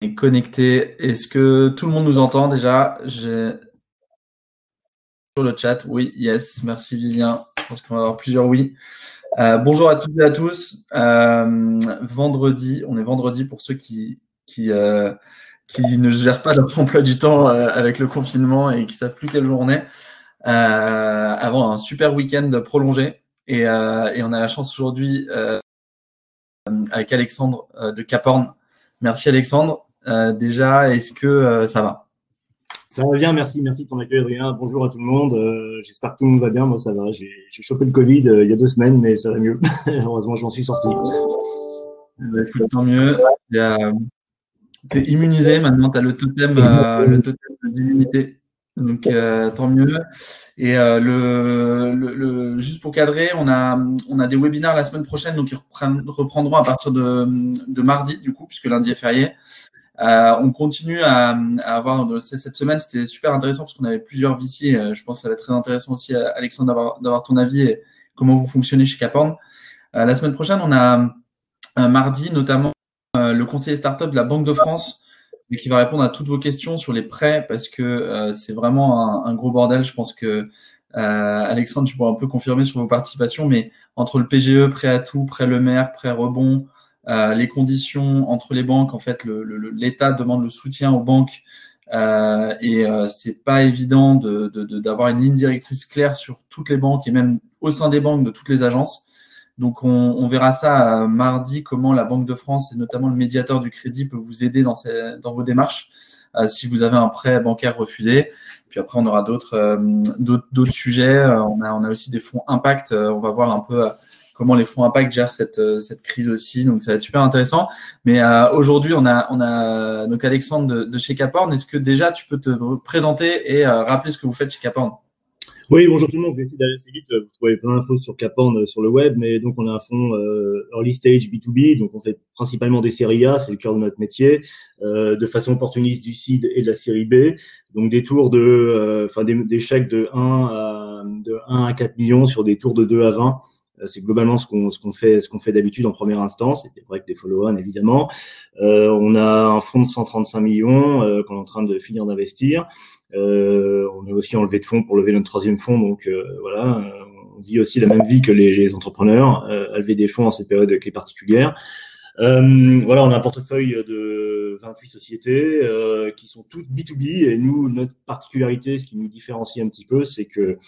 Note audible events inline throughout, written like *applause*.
est connecté. Est-ce que tout le monde nous entend déjà? Sur le chat. Oui, yes. Merci Vivien. Je pense qu'on va avoir plusieurs oui. Euh, bonjour à toutes et à tous. Euh, vendredi, on est vendredi pour ceux qui qui euh, qui ne gèrent pas leur emploi du temps avec le confinement et qui savent plus quelle journée. avant un super week-end prolongé et, et, on a la chance aujourd'hui avec Alexandre de Caporne. Merci Alexandre. Euh, déjà, est-ce que euh, ça va? Ça va bien, merci, merci de ton accueil, Adrien. Bonjour à tout le monde. Euh, j'espère que tout le monde va bien. Moi, ça va. J'ai chopé le Covid il y a deux semaines, mais ça va mieux. *laughs* Heureusement, je m'en suis sorti. Bah, tant mieux. Tu es immunisé maintenant. Tu as le totem, le totem d'immunité. Donc, euh, tant mieux. Et euh, le, le, juste pour cadrer, on a, on a des webinaires la semaine prochaine, donc ils reprendront à partir de, de mardi, du coup, puisque lundi est férié. Euh, on continue à, à avoir cette semaine, c'était super intéressant parce qu'on avait plusieurs VC. je pense que ça va être très intéressant aussi, Alexandre, d'avoir ton avis et comment vous fonctionnez chez Caporn. la semaine prochaine, on a un mardi notamment le conseiller startup de la Banque de France qui va répondre à toutes vos questions sur les prêts parce que euh, c'est vraiment un, un, gros bordel. Je pense que euh, Alexandre, tu pourras un peu confirmer sur vos participations, mais entre le PGE, prêt à tout, prêt le maire, prêt rebond, euh, les conditions entre les banques, en fait, l'État demande le soutien aux banques euh, et euh, c'est pas évident d'avoir de, de, une ligne directrice claire sur toutes les banques et même au sein des banques de toutes les agences. Donc, on, on verra ça euh, mardi, comment la Banque de France et notamment le médiateur du crédit peut vous aider dans, ces, dans vos démarches euh, si vous avez un prêt bancaire refusé. Puis après, on aura d'autres euh, d'autres sujets. On a, on a aussi des fonds impact. on va voir un peu comment les fonds impact gèrent cette, cette crise aussi. Donc, ça va être super intéressant. Mais aujourd'hui, on a, on a donc Alexandre de, chez Caporn. Est-ce que déjà, tu peux te présenter et rappeler ce que vous faites chez Caporn? Oui, bonjour tout le monde. Je vais essayer d'aller assez vite. Vous trouvez plein d'infos sur euh, sur le web, mais donc on a un fonds euh, early stage B2B, donc on fait principalement des séries A, c'est le cœur de notre métier, euh, de façon opportuniste du seed et de la série B, donc des tours de, euh, enfin des, chèques de 1 à de 1 à 4 millions sur des tours de 2 à 20. C'est globalement ce qu'on ce qu'on fait ce qu'on fait d'habitude en première instance, et vrai que des follow-on évidemment. on a un fonds de 135 millions qu'on est en train de finir d'investir. Euh, on a aussi enlevé de fonds pour lever notre troisième fonds, donc euh, voilà, euh, on vit aussi la même vie que les, les entrepreneurs, à lever des fonds en cette période est particulière. Euh, voilà, on a un portefeuille de 28 sociétés euh, qui sont toutes B2B et nous, notre particularité, ce qui nous différencie un petit peu, c'est que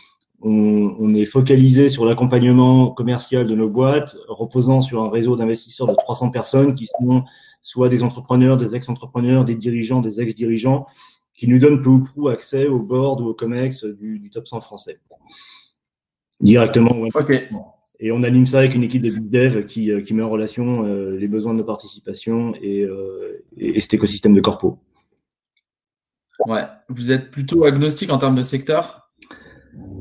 on, on, est focalisé sur l'accompagnement commercial de nos boîtes, reposant sur un réseau d'investisseurs de 300 personnes qui sont soit des entrepreneurs, des ex-entrepreneurs, des dirigeants, des ex-dirigeants, qui nous donne peu ou prou accès au board ou au COMEX du, top 100 français. Directement. Et on anime ça avec une équipe de big dev qui, euh, qui met en relation euh, les besoins de nos participations et, euh, et, cet écosystème de corpo. Ouais. Vous êtes plutôt agnostique en termes de secteur?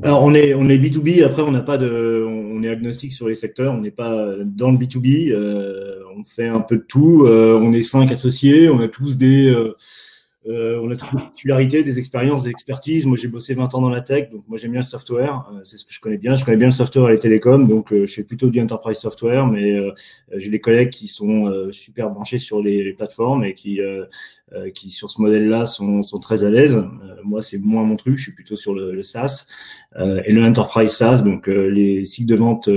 Alors on est on est B2B, après on n'a pas de on est agnostique sur les secteurs, on n'est pas dans le B2B, on fait un peu de tout, on est cinq associés, on a tous des euh, on a toute une particularité, des expériences, des expertises. Moi, j'ai bossé 20 ans dans la tech, donc moi j'aime bien le software. Euh, c'est ce que je connais bien. Je connais bien le software et les télécoms, donc euh, je fais plutôt du enterprise software, mais j'ai des collègues qui sont super branchés sur les, plateformes et qui, qui sur ce modèle-là sont, sont, très à l'aise. moi, c'est moins mon truc. Je suis plutôt sur le, le SaaS et le enterprise SaaS, donc les cycles de vente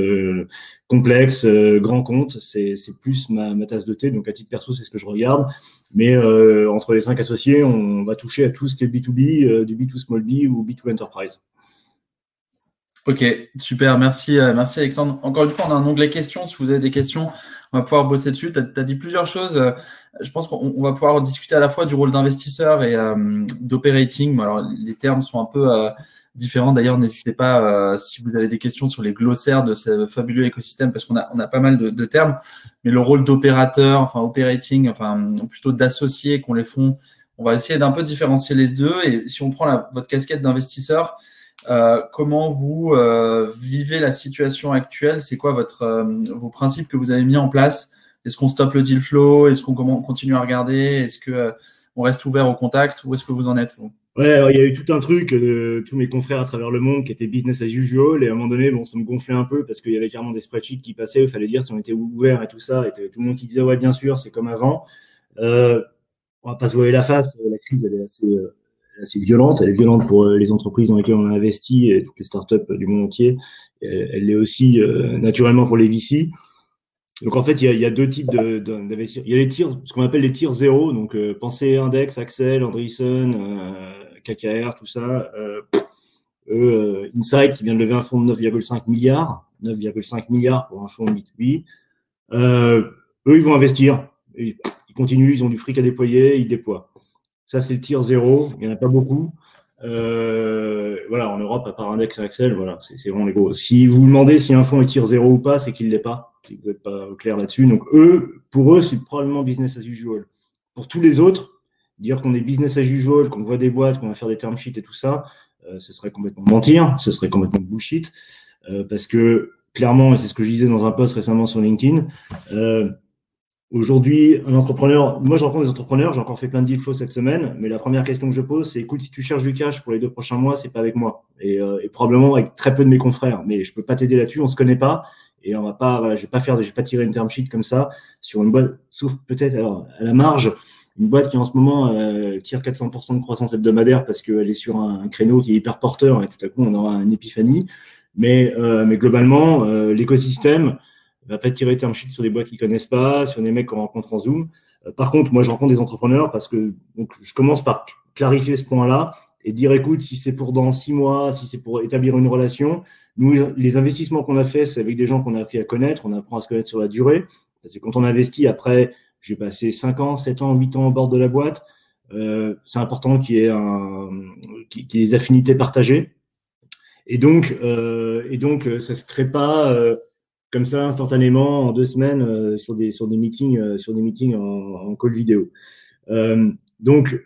complexes, grands comptes, c'est plus ma, ma tasse de thé. Donc à titre perso, c'est ce que je regarde. Mais euh, entre les cinq associés, on va toucher à tout ce qui est B2B, euh, du B2 Small B ou B2 Enterprise. Ok, super, merci, euh, merci Alexandre. Encore une fois, on a un onglet questions. Si vous avez des questions, on va pouvoir bosser dessus. Tu as, dit plusieurs choses. Je pense qu'on va pouvoir discuter à la fois du rôle d'investisseur et d'operating. Alors, les termes sont un peu différents. D'ailleurs, n'hésitez pas euh, si vous avez des questions sur les glossaires de ce fabuleux écosystème, parce qu'on a, on a pas mal de, de termes. Mais le rôle d'opérateur, enfin operating, enfin plutôt d'associé qu'on les font, on va essayer d'un peu différencier les deux. Et si on prend la, votre casquette d'investisseur, euh, comment vous euh, vivez la situation actuelle? C'est quoi votre, euh, vos principes que vous avez mis en place? Est-ce qu'on stoppe le deal flow? Est-ce qu'on continue à regarder? Est-ce que on reste ouvert au contact? Où est-ce que vous en êtes vous? Ouais, alors il y a eu tout un truc de tous mes confrères à travers le monde qui était business as usual et à un moment donné, bon, ça me gonflait un peu parce qu'il y avait carrément des spreadsheets qui passaient, il fallait dire si on était ouvert et tout ça, et tout le monde qui disait ouais bien sûr, c'est comme avant. Euh, on va pas se voir la face. La crise, elle est assez, assez violente. Elle est violente pour les entreprises dans lesquelles on a investi et toutes les startups du monde entier. Elle l'est aussi naturellement pour les VC. Donc en fait, il y a, deux types d'investisseurs. Il y a les tirs, ce qu'on appelle les tirs zéro. Donc euh, Index, Axel, Andreessen, euh, KKR, tout ça. Euh, eux, Insight qui vient de lever un fonds de 9,5 milliards, 9,5 milliards pour un fonds B2B. eux, ils vont investir. Ils, continuent, ils ont du fric à déployer, ils déploient. Ça, c'est le tir zéro. Il n'y en a pas beaucoup. Euh, voilà, en Europe, à part Index et Axel, voilà, c'est vraiment les gros. Si vous demandez si un fonds est tir zéro ou pas, c'est qu'il ne l'est pas vous n'êtes pas clair là-dessus. Donc eux, pour eux, c'est probablement business as usual. Pour tous les autres, dire qu'on est business as usual, qu'on voit des boîtes, qu'on va faire des term sheets et tout ça, euh, ce serait complètement mentir, ce serait complètement bullshit, euh, parce que clairement, et c'est ce que je disais dans un post récemment sur LinkedIn, Aujourd'hui, un entrepreneur, moi je rencontre des entrepreneurs, j'ai encore fait plein de deals faux cette semaine, mais la première question que je pose, c'est écoute, si tu cherches du cash pour les deux prochains mois, c'est pas avec moi. Et, et, probablement avec très peu de mes confrères, mais je peux pas t'aider là-dessus, on se connaît pas. Et on va pas, voilà, je vais pas faire, je vais pas tirer une term sheet comme ça sur une boîte, sauf peut-être alors à la marge, une boîte qui en ce moment euh, tire 400% de croissance hebdomadaire parce qu'elle est sur un, créneau qui est hyper porteur et tout à coup on aura une épiphanie. Mais, euh, mais globalement, euh, l'écosystème va pas tirer term sheet sur des boîtes qu'ils connaissent pas, sur des mecs qu'on rencontre en Zoom. Euh, par contre, moi je rencontre des entrepreneurs parce que donc je commence par clarifier ce point-là et dire écoute, si c'est pour dans six mois, si c'est pour établir une relation, nous, les investissements qu'on a fait, c'est avec des gens qu'on a appris à connaître, on apprend à se connaître sur la durée. Parce que quand on investit, après, j'ai passé 5 ans, 7 ans, 8 ans au bord de la boîte, euh, c'est important qu'il y ait un, qu'il y ait des affinités partagées. Et donc, euh, et donc, euh, ça se crée pas euh, comme ça instantanément en deux semaines euh, sur des sur des meetings sur des meetings en, en call vidéo. donc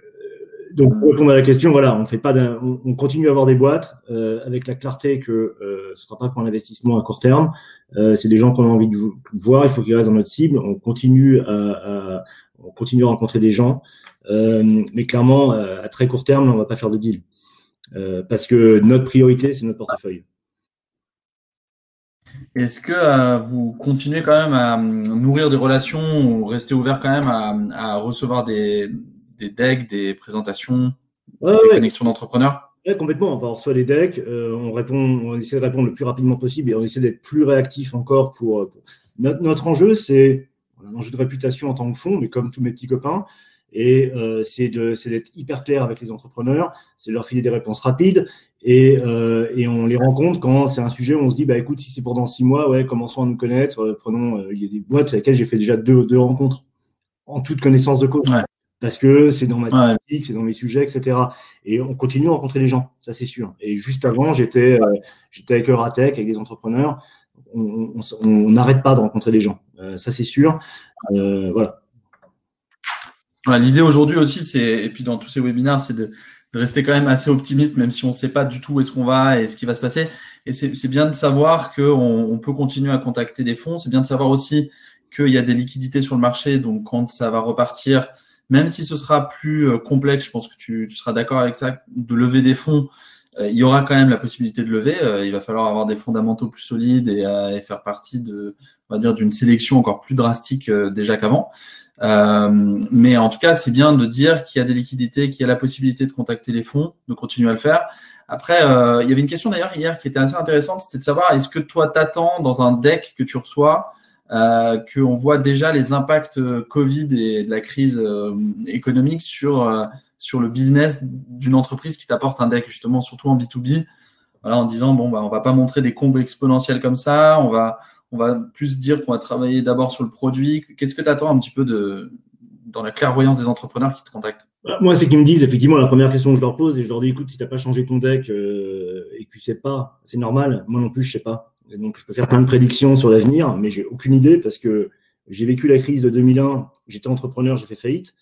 donc, pour répondre à la question, voilà, on fait pas on, on, continue à avoir des boîtes euh, avec la clarté que euh, ce sera pas pour un investissement à court terme. Euh, c'est des gens qu'on a envie de voir. Il faut qu'ils restent dans notre cible. On continue à, à on continue à rencontrer des gens, euh, mais clairement, euh, à très court terme, on va pas faire de deal euh, parce que notre priorité, c'est notre portefeuille. Est-ce que vous continuez quand même à nourrir des relations ou rester ouvert quand même à, à recevoir des, des decks, des présentations, des connexions d'entrepreneurs? Oui, complètement. on reçoit les decks, euh, on répond, on essaie de répondre le plus rapidement possible et on essaie d'être plus réactif encore pour. Notre, enjeu, c'est un enjeu de réputation en tant que fonds, mais comme tous mes petits copains. Et euh, c'est d'être hyper clair avec les entrepreneurs, c'est de leur filer des réponses rapides et, euh, et on les rencontre quand c'est un sujet où on se dit bah écoute si c'est pour dans six mois ouais commençons à nous connaître euh, prenons euh, il y a des boîtes avec lesquelles j'ai fait déjà deux, deux rencontres en toute connaissance de cause parce que c'est dans ma thématique, c'est dans mes sujets, etc. Et on continue à rencontrer des gens, ça c'est sûr. Et juste avant, j'étais euh, j'étais avec Euratech, avec des entrepreneurs. On n'arrête pas de rencontrer des gens, euh, ça c'est sûr. Euh, L'idée aujourd'hui aussi, c'est et puis dans tous ces webinaires, c'est de, rester quand même assez optimiste, même si on ne sait pas du tout où est-ce qu'on va et ce qui va se passer. Et c'est bien de savoir qu'on on peut continuer à contacter des fonds. C'est bien de savoir aussi qu'il y a des liquidités sur le marché. Donc quand ça va repartir, même si ce sera plus euh, complexe, je pense que tu, seras d'accord avec ça, de lever des fonds, il y aura quand même la possibilité de lever. Euh, il va falloir avoir des fondamentaux plus solides et, et faire partie de, on va dire, d'une sélection encore plus drastique déjà qu'avant. mais en tout cas, c'est bien de dire qu'il y a des liquidités, qu'il y a la possibilité de contacter les fonds, de continuer à le faire. Après, il y avait une question d'ailleurs hier qui était assez intéressante, c'était de savoir est-ce que toi t'attends dans un deck que tu reçois euh, qu'on voit déjà les impacts euh, Covid et de la crise euh, économique sur, euh, sur le business d'une entreprise qui t'apporte un deck, justement, surtout en B2B, voilà, en disant, bon, bah, on va pas montrer des combes exponentielles comme ça, on va, on va plus dire qu'on va travailler d'abord sur le produit. Qu'est-ce que tu attends un petit peu de, dans la clairvoyance des entrepreneurs qui te contactent? Bah, Moi, c'est qu'ils me disent, effectivement, la première question que je leur pose, et je leur dis, écoute, si tu n'as pas changé ton deck euh, et que tu sais pas, c'est normal, moi non plus, je sais pas. Donc, je peux faire plein de prédictions sur l'avenir, mais j'ai aucune idée parce que j'ai vécu la crise de 2001, j'étais entrepreneur, j'ai fait faillite.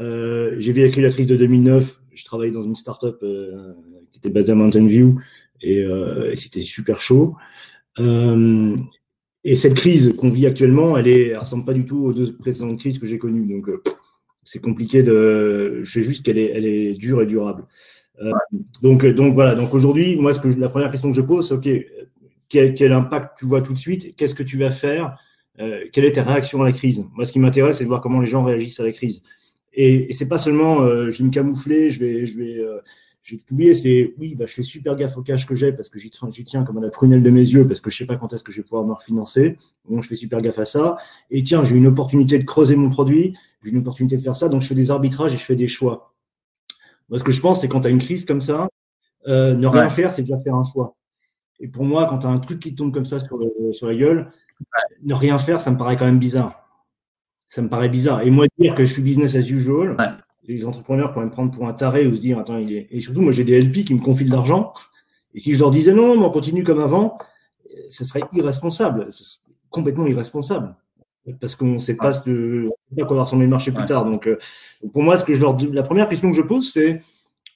Euh, j'ai vécu la crise de 2009, je travaillais dans une startup euh, qui était basée à Mountain View et, euh, c'était super chaud. Euh, et cette crise qu'on vit actuellement, elle elle ressemble pas du tout aux deux précédentes crises que j'ai connues. Donc, c'est compliqué de. Je sais juste qu'elle est, dure et durable. Donc, voilà. Donc aujourd'hui, moi, la première question que je pose, c'est ok, quel, impact tu vois tout de suite, qu'est-ce que tu vas faire, quelle est ta réaction à la crise? Moi, ce qui m'intéresse, c'est de voir comment les gens réagissent à la crise. Et, et c'est pas seulement euh, je vais me camoufler, je vais, je vais, euh, je vais tout oublier. C'est oui, bah, je fais super gaffe au cash que j'ai parce que j'y tiens comme à la prunelle de mes yeux parce que je sais pas quand est-ce que je vais pouvoir me refinancer. Donc je fais super gaffe à ça. Et tiens, j'ai une opportunité de creuser mon produit, j'ai une opportunité de faire ça, donc je fais des arbitrages et je fais des choix. Moi, ce que je pense, c'est quand tu as une crise comme ça, euh, ne rien faire, c'est déjà faire un choix. Et pour moi, quand tu as un truc qui tombe comme ça sur, sur la gueule, ne rien faire, ça me paraît quand même bizarre. Ça me paraît bizarre. Et moi, dire que je suis business as usual, les entrepreneurs pourraient me prendre pour un taré ou se dire, attends, il est. Et surtout, moi, j'ai des LP qui me confient de l'argent. Et si je leur disais non, mais on continue comme avant, ce serait irresponsable, complètement irresponsable. Parce qu'on ne sait pas, de, quoi va ressembler le marché plus tard. Donc, euh, pour moi, ce que je leur dis, la première question que je pose, c'est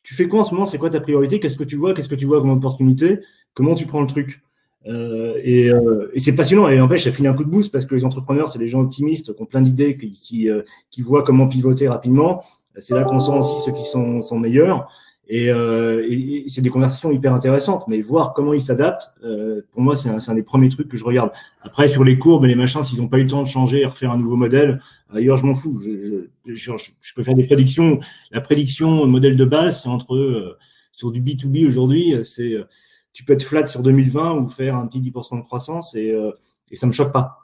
tu fais quoi en ce moment? C'est quoi ta priorité? Qu'est-ce que tu vois? Qu'est-ce que tu vois comme opportunité? Comment tu prends le truc? Et, euh, et c'est passionnant. Et n'empêche, ça finit un coup de boost parce que les entrepreneurs, c'est des gens optimistes qui ont plein d'idées, qui, qui, euh, qui, voient comment pivoter rapidement. C'est là qu'on sent aussi ceux qui sont, sont meilleurs. Et, euh, et, c'est des conversations hyper intéressantes. Mais voir comment ils s'adaptent, euh, pour moi, c'est un, un, des premiers trucs que je regarde. Après, sur les courbes et les machins, s'ils n'ont pas eu le temps de changer et refaire un nouveau modèle, ailleurs, je m'en fous. Je, je, je, peux faire des prédictions. La prédiction modèle de base, c'est entre euh, sur du B2B aujourd'hui, c'est tu peux être flat sur 2020 ou faire un petit 10% de croissance et, et ça ne me choque pas.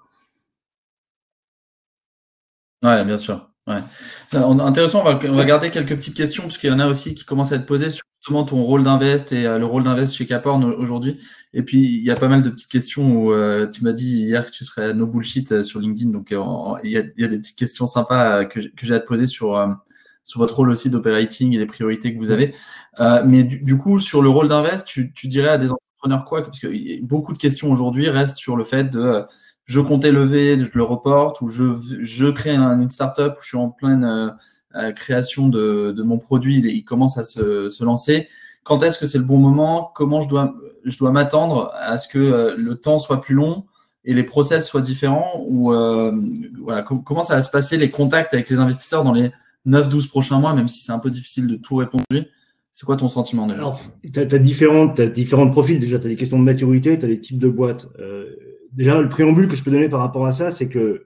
Ouais, bien sûr. Ouais. Intéressant, on va, garder quelques petites questions, parce qu'il y en a aussi qui commencent à être posées sur justement ton rôle d'invest et euh, le rôle d'invest chez Caporn aujourd'hui. Et puis, il y a pas mal de petites questions où euh, tu m'as dit hier que tu serais no bullshit euh, sur LinkedIn. Donc, il, y a, il, y a, des petites questions sympas que j'ai à te poser sur, sur votre rôle aussi d'operating et les priorités que vous avez. mais du, du, coup, sur le rôle d'invest, tu, tu, dirais à des entrepreneurs quoi? Parce que beaucoup de questions aujourd'hui restent sur le fait de je comptais lever, je le reporte, ou je, je crée un, une startup où je suis en pleine euh, euh, création de, de, mon produit, il, il commence à se, se lancer. Quand est-ce que c'est le bon moment? Comment je dois, je dois m'attendre à ce que euh, le temps soit plus long et les process soient différents? Ou euh, voilà, comment ça va se passer les contacts avec les investisseurs dans les 9-12 prochains mois, même si c'est un peu difficile de tout répondre c'est quoi ton sentiment déjà? Tu as, as, différentes, as différents profils. Déjà, tu as des questions de maturité, tu as des types de boîtes. Euh, déjà, le préambule que je peux donner par rapport à ça, c'est que euh,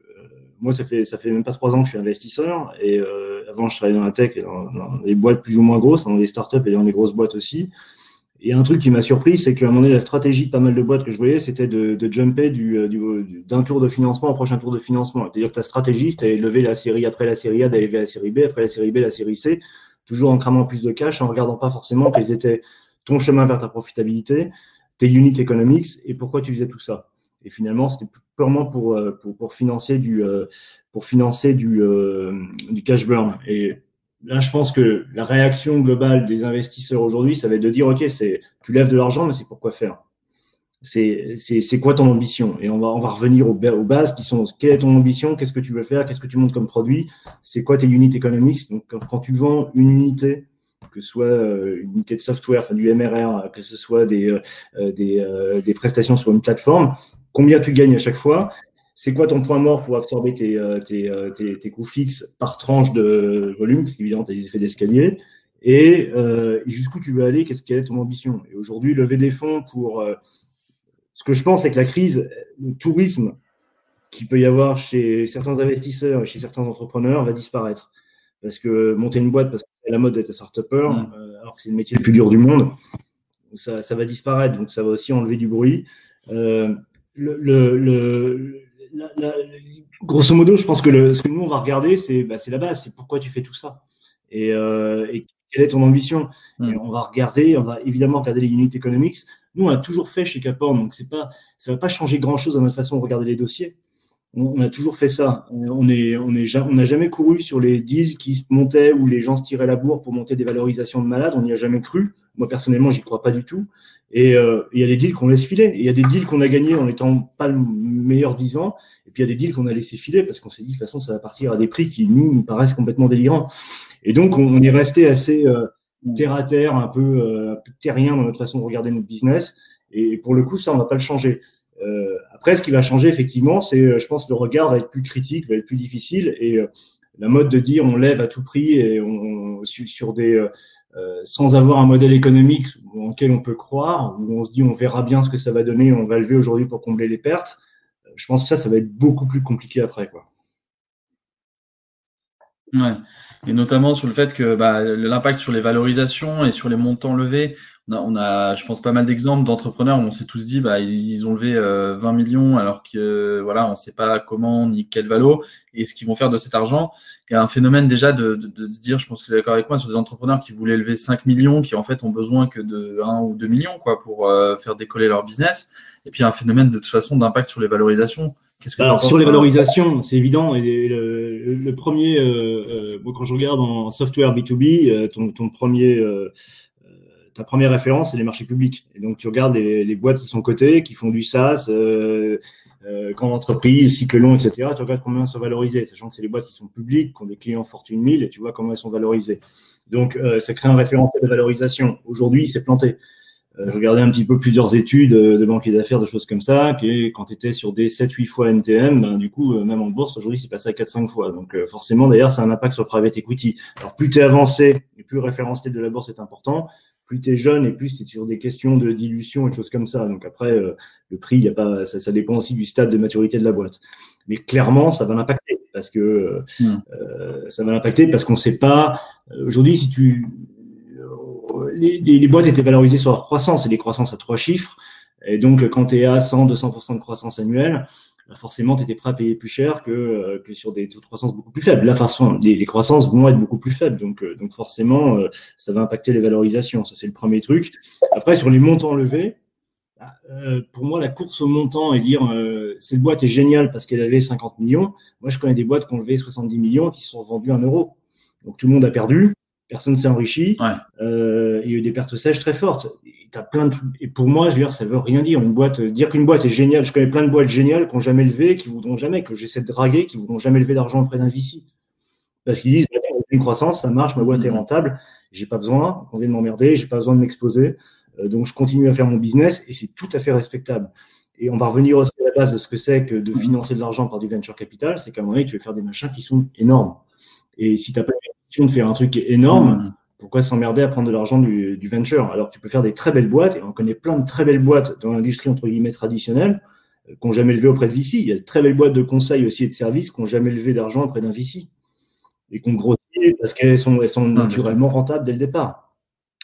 moi, ça fait ça fait même pas trois ans que je suis investisseur et euh, avant, je travaillais dans la tech, et dans, dans, des boîtes plus ou moins grosses, dans des startups et dans des grosses boîtes aussi. Et un truc qui m'a surpris, c'est qu'à un moment donné, la stratégie de pas mal de boîtes que je voyais, c'était de, de jumper du, euh, du, d'un tour de financement au prochain tour de financement. C'est-à-dire que ta stratégie, c'était lever la série après la série A, d'aller vers la série B, après la série B, la série C, toujours en cramant plus de cash, en regardant pas forcément quels étaient ton chemin vers ta profitabilité, tes unit economics et pourquoi tu faisais tout ça. Et finalement, c'était purement pour, euh, pour, pour, financer du, euh, pour financer du, du cash burn. Et là, je pense que la réaction globale des investisseurs aujourd'hui, ça va être de dire, OK, tu lèves de l'argent, mais c'est pourquoi faire? C'est, c'est, quoi ton ambition? Et on va, on va revenir aux, bases qui sont, quelle est ton ambition? Qu'est-ce que tu veux faire? Qu'est-ce que tu montes comme produit? C'est quoi tes unit economics? Donc, quand tu vends une unité, que ce soit une unité de software, enfin du MRR, que ce soit des, des, des prestations sur une plateforme, combien tu gagnes à chaque fois, c'est quoi ton point mort pour absorber tes, euh, tes, euh, tes, tes coûts fixes par tranche de volume, parce qu'évidemment, tu as des effets d'escalier, et euh, jusqu'où tu veux aller, qu'est-ce quelle est ton ambition? Et aujourd'hui, lever des fonds pour... Euh, ce que je pense, c'est que la crise, le tourisme qu'il peut y avoir chez certains investisseurs et chez certains entrepreneurs va disparaître. Parce que monter une boîte, parce que c'est la mode d'être start-upper, mmh. alors que c'est le métier le plus dur du monde, ça, ça va disparaître. Donc, ça va aussi enlever du bruit. Le, le, la, la, grosso modo, je pense que le, ce que nous on va regarder, c'est bah, la base, c'est pourquoi tu fais tout ça et, euh, et quelle est ton ambition? Mm. Et on va regarder, on va évidemment regarder les unit economics. Nous, on a toujours fait chez Caporn, donc c'est pas, ça va pas changer grand chose dans notre façon de regarder les dossiers. On, on a toujours fait ça. On est, on est, on n'a jamais couru sur les deals qui se montaient où les gens se tiraient la bourre pour monter des valorisations de malades. On n'y a jamais cru. Moi personnellement, j'y crois pas du tout. Et euh, il y a des deals qu'on laisse filer. Il y a des deals qu'on a gagnés en étant pas le meilleur 10 ans. Et puis il y a des deals qu'on a laissé filer parce qu'on s'est dit de toute façon ça va partir à des prix qui nous nous paraissent complètement délirants. Et donc on, est resté assez euh, terre à terre, un peu, euh, un peu terrien dans notre façon de regarder notre business. Et pour le coup ça on va pas le changer. Après ce qui va changer effectivement, c'est je pense le regard va être plus critique, va être plus difficile et la mode de dire on lève à tout prix et on, sur des euh, sans avoir un modèle économique en lequel on peut croire, où on se dit on verra bien ce que ça va donner, on va lever aujourd'hui pour combler les pertes, je pense que ça, ça va être beaucoup plus compliqué après. Quoi. Ouais. Et notamment sur le fait que bah, l'impact sur les valorisations et sur les montants levés, on a, a je pense, pas mal d'exemples d'entrepreneurs où on s'est tous dit, bah, ils ont levé 20 euh, millions alors que voilà, on ne sait pas comment ni quel valo et ce qu'ils vont faire de cet argent. Il y a un phénomène déjà de, de, de dire, je pense que vous êtes d'accord avec moi, sur des entrepreneurs qui voulaient lever 5 millions, qui en fait ont besoin que de 1 ou 2 millions quoi, pour euh, faire décoller leur business. Et puis un phénomène de toute façon d'impact sur les valorisations. Alors, sur les valorisations, c'est évident. Et le, le, premier, euh, euh, quand je regarde en software B2B, euh, ton, ton premier, euh, ta première référence, c'est les marchés publics. Et donc, tu regardes les, les boîtes qui sont cotées, qui font du SaaS, euh, grande entreprise, cycle long, etc. Tu regardes combien elles sont valorisées, sachant que c'est les boîtes qui sont publiques, qui ont des clients Fortune 1000, et tu vois comment elles sont valorisées. Donc, ça crée un référentiel de valorisation. Aujourd'hui, c'est planté. Euh, je regardais un petit peu plusieurs études euh, de banquiers d'affaires, de choses comme ça, qui quand tu étais sur des 7-8 fois NTM, ben, du coup, euh, même en bourse, aujourd'hui, c'est passé à 4-5 fois. Donc forcément, d'ailleurs, ça a un impact sur le private equity. Alors plus tu es avancé et plus le référentiel de la bourse est important, plus tu es jeune et plus tu es sur des questions de dilution et de choses comme ça. Donc après, le prix, y a pas, ça, ça, dépend aussi du stade de maturité de la boîte. Mais clairement, ça va l'impacter parce que mmh. euh, ça va l'impacter parce qu'on ne sait pas. Aujourd'hui, si tu les, boîtes étaient valorisées sur leur croissance et les croissances à trois chiffres. Et donc, quand tu es à 100, 200% de croissance annuelle, forcément, tu étais prêt à payer plus cher que, euh, que sur des taux de croissance beaucoup plus faibles. La façon, les, croissances vont être beaucoup plus faibles. Donc, euh, donc forcément, euh, ça va impacter les valorisations. Ça, c'est le premier truc. Après, sur les montants levés, bah, pour moi, la course au montant et dire cette boîte est géniale parce qu'elle avait 50 millions. Moi, je connais des boîtes qui ont levé 70 millions qui se sont vendues un euro. Donc, tout le monde a perdu personne s'est enrichi. Euh, il y a eu des pertes sèches très fortes. Et, as plein de... et pour moi, je veux dire, ça veut rien dire. Une boîte, dire qu'une boîte est géniale, je connais plein de boîtes géniales qui n'ont jamais levé, qui voudront jamais, que j'essaie de draguer, qui voudront jamais lever d'argent auprès d'un VC. Parce qu'ils disent, une croissance, ça marche, ma boîte est mm-hmm. rentable, j'ai pas besoin, on vient de m'emmerder, j'ai pas besoin de m'exposer. Euh, donc, je continue à faire mon business et c'est tout à fait respectable. Et on va revenir aussi à la base de ce que c'est que de mm-hmm. financer de l'argent par du venture capital, c'est qu'à un moment donné, tu veux faire des machins qui sont énormes. Et si tu n'as pas de faire un truc énorme, mmh. pourquoi s'emmerder à prendre de l'argent du, venture? Alors tu peux faire des très belles boîtes, et on connaît plein de très belles boîtes dans l'industrie entre guillemets traditionnelle euh, qui n'ont jamais levé auprès de VC. Il y a de très belles boîtes de conseil aussi et de services qui n'ont jamais levé d'argent auprès d'un VC et qui ont grossi parce qu'elles sont, elles sont naturellement rentables dès le départ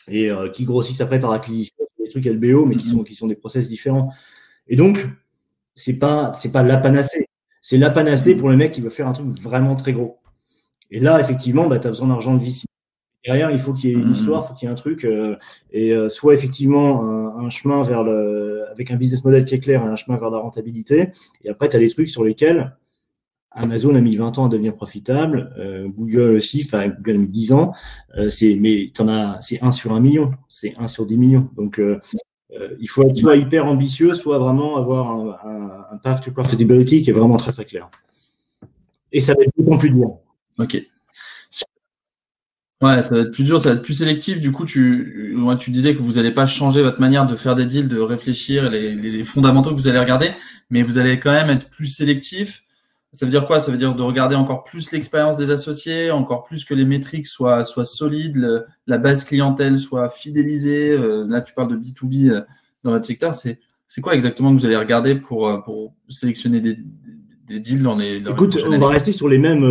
et euh, qui grossissent après par acquisition, des trucs LBO, mais qui mmh. sont, qui sont des process différents. Et donc, c'est pas, c'est pas la panacée. C'est la panacée pour le mec qui veut faire un truc vraiment très gros. Et là, effectivement, bah, tu as besoin d'argent de VC. Derrière, il faut qu'il y ait une mmh. histoire, il faut qu'il y ait un truc, euh, et euh, soit effectivement un, chemin vers le, avec un business model qui est clair, un chemin vers la rentabilité. Et après, tu as des trucs sur lesquels Amazon a mis 20 ans à devenir profitable, euh, Google aussi, enfin Google a mis 10 ans, c'est, mais en as, c'est 1 sur 1 million, c'est 1 sur 10 millions. Donc il faut être soit hyper ambitieux, soit vraiment avoir un, un, un path to profitability qui est vraiment très très clair. Et ça va être beaucoup plus dur. Ok. Ouais, ça va être plus dur, ça va être plus sélectif. Du coup, tu, tu disais que vous n'allez pas changer votre manière de faire des deals, de réfléchir, les, les, fondamentaux que vous allez regarder, mais vous allez quand même être plus sélectif. Ça veut dire quoi? Ça veut dire de regarder encore plus l'expérience des associés, encore plus que les métriques soient, soient solides, la base clientèle soit fidélisée. Euh, là, tu parles de B2B euh, dans votre secteur. C'est, c'est quoi exactement que vous allez regarder pour, euh, pour sélectionner des, des deals dans les. Écoute, on va rester sur les mêmes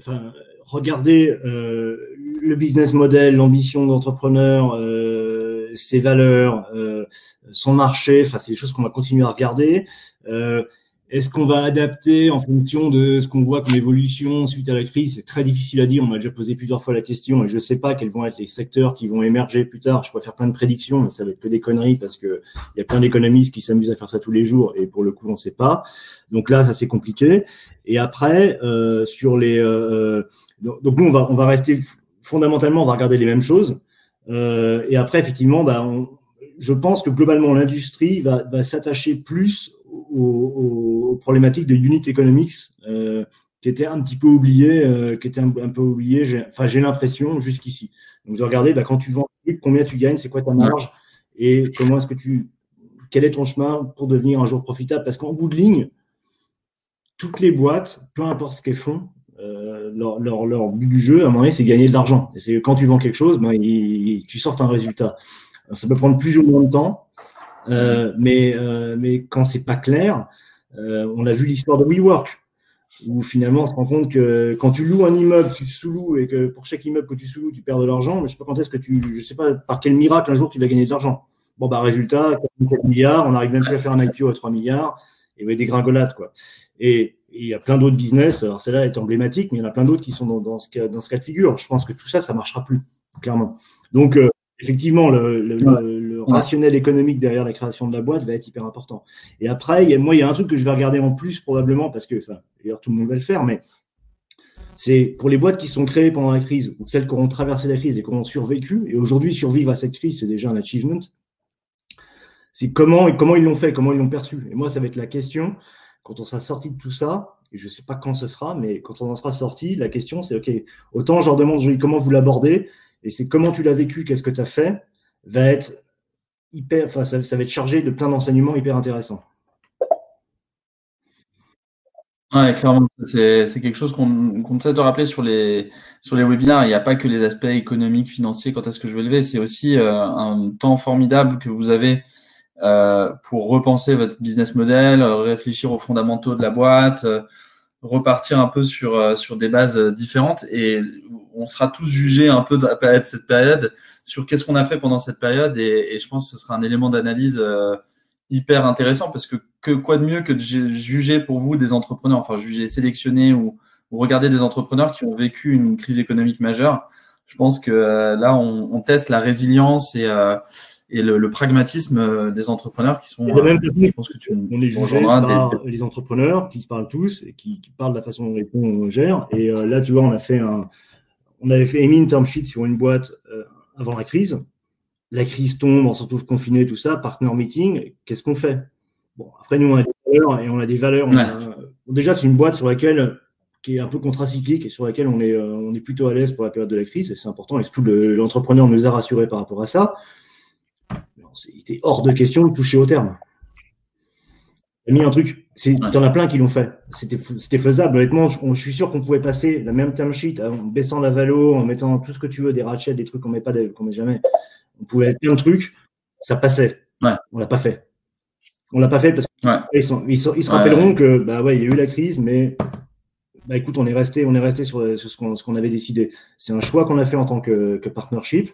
enfin, regardez euh, le business model, l'ambition d'entrepreneur, euh, ses valeurs, euh, son marché. Enfin, c'est des choses qu'on va continuer à regarder. Euh, est-ce qu'on va adapter en fonction de ce qu'on voit comme évolution suite à la crise? C'est très difficile à dire. On m'a déjà posé plusieurs fois la question et je ne sais pas quels vont être les secteurs qui vont émerger plus tard. Je pourrais faire plein de prédictions, mais ça va être que des conneries parce que il y a plein d'économistes qui s'amusent à faire ça tous les jours et pour le coup, on ne sait pas. Donc là, ça c'est compliqué. Et après, euh, sur les, euh, donc nous, on va, on va rester fondamentalement, on va regarder les mêmes choses. Euh, et après, effectivement, bah, je pense que globalement, l'industrie va, va s'attacher plus aux, problématiques de unit economics euh, qui étaient un petit peu oubliées, euh, qui étaient un, peu oubliées. Enfin, j'ai l'impression jusqu'ici. Donc, de regarder bah, quand tu vends, combien tu gagnes, c'est quoi ta marge et comment est-ce que tu, quel est ton chemin pour devenir un jour profitable? Parce qu'en bout de ligne, toutes les boîtes, peu importe ce qu'elles font, euh, leur, leur, leur, but du jeu, à un moment donné, c'est gagner de l'argent. C'est quand tu vends quelque chose, ben, tu sortes un résultat. ça peut prendre plus ou moins de temps, euh, mais, euh, mais quand c'est pas clair, euh, on a vu l'histoire de WeWork. où finalement on se rend compte que quand tu loues un immeuble, tu sous-loues et que pour chaque immeuble que tu sous-loues, tu perds de l'argent, mais je sais pas quand est-ce que tu, je sais pas par quel miracle un jour tu vas gagner de l'argent. Bon, bah, résultat, 4 milliards, on n'arrive même plus à faire un IPO à 3 milliards, et des gringolades, quoi. Et il y a plein d'autres business, alors celle-là est emblématique, mais il y en a plein d'autres qui sont dans, ce cas, dans ce cas de figure. Je pense que tout ça, ça marchera plus, clairement. Donc, euh, effectivement, le, rationnel économique derrière la création de la boîte va être hyper important. Et après, il y a, moi, il y a un truc que je vais regarder en plus probablement, parce que, enfin, d'ailleurs, tout le monde va le faire, mais c'est pour les boîtes qui sont créées pendant la crise, ou celles qui auront traversé la crise et qui ont survécu, et aujourd'hui survivre à cette crise, c'est déjà un achievement. C'est comment, comment ils l'ont fait, comment ils l'ont perçu. Et moi, ça va être la question, quand on sera sorti de tout ça, et je ne sais pas quand ce sera, mais quand on en sera sorti, la question c'est, OK, autant je leur demande comment vous l'abordez, et c'est comment tu l'as vécu, qu'est-ce que tu as fait, va être hyper, enfin, ça, va être chargé de plein d'enseignements hyper intéressants. Ouais, clairement, c'est quelque chose qu'on qu essaie de rappeler sur les, sur les webinaires. Il n'y a pas que les aspects économiques, financiers, quand est-ce que je vais lever, c'est aussi euh, un temps formidable que vous avez euh, pour repenser votre business model, réfléchir aux fondamentaux de la boîte, euh, repartir un peu sur, sur des bases différentes. Et on sera tous jugés un peu de cette période sur qu'est-ce qu'on a fait pendant cette période et, je pense que ce sera un élément d'analyse euh, hyper intéressant parce que, que, quoi de mieux que de juger pour vous des entrepreneurs, enfin juger, sélectionner ou, regarder des entrepreneurs qui ont vécu une crise économique majeure. Je pense que euh, là, on, teste la résilience et, euh, et le, pragmatisme des entrepreneurs qui sont. je pense que tu, on est jugé par les entrepreneurs qui se parlent tous et qui, qui, parlent de la façon dont on gère. Et là, tu vois, on a fait un, on avait fait émis une term sheet sur une boîte euh, avant la crise. La crise tombe, on se retrouve confiné, tout ça, partner meeting, qu'est-ce qu'on fait? Bon, après, nous, on a des valeurs et on a des valeurs. déjà, c'est une boîte sur laquelle qui est un peu contracyclique et sur laquelle on est, euh, on est plutôt à l'aise pour la période de la crise, et c'est important, et surtout l'entrepreneur nous a rassurés par rapport à ça. Il était hors de question de toucher au terme mis un truc. Il y en a plein qui l'ont fait. C'était faisable. Honnêtement, je, suis sûr qu'on pouvait passer la même term sheet en baissant la valo, en mettant tout ce que tu veux, des ratchets, des trucs qu'on met pas, qu'on met jamais. On pouvait plein de trucs. Ça passait. Ouais. On l'a pas fait. On l'a pas fait parce qu'ils ils, se rappelleront que bah ouais, il y a eu la crise, mais bah écoute, on est resté, on est resté sur, ce qu'on avait décidé. C'est un choix qu'on a fait en tant que, que partnership.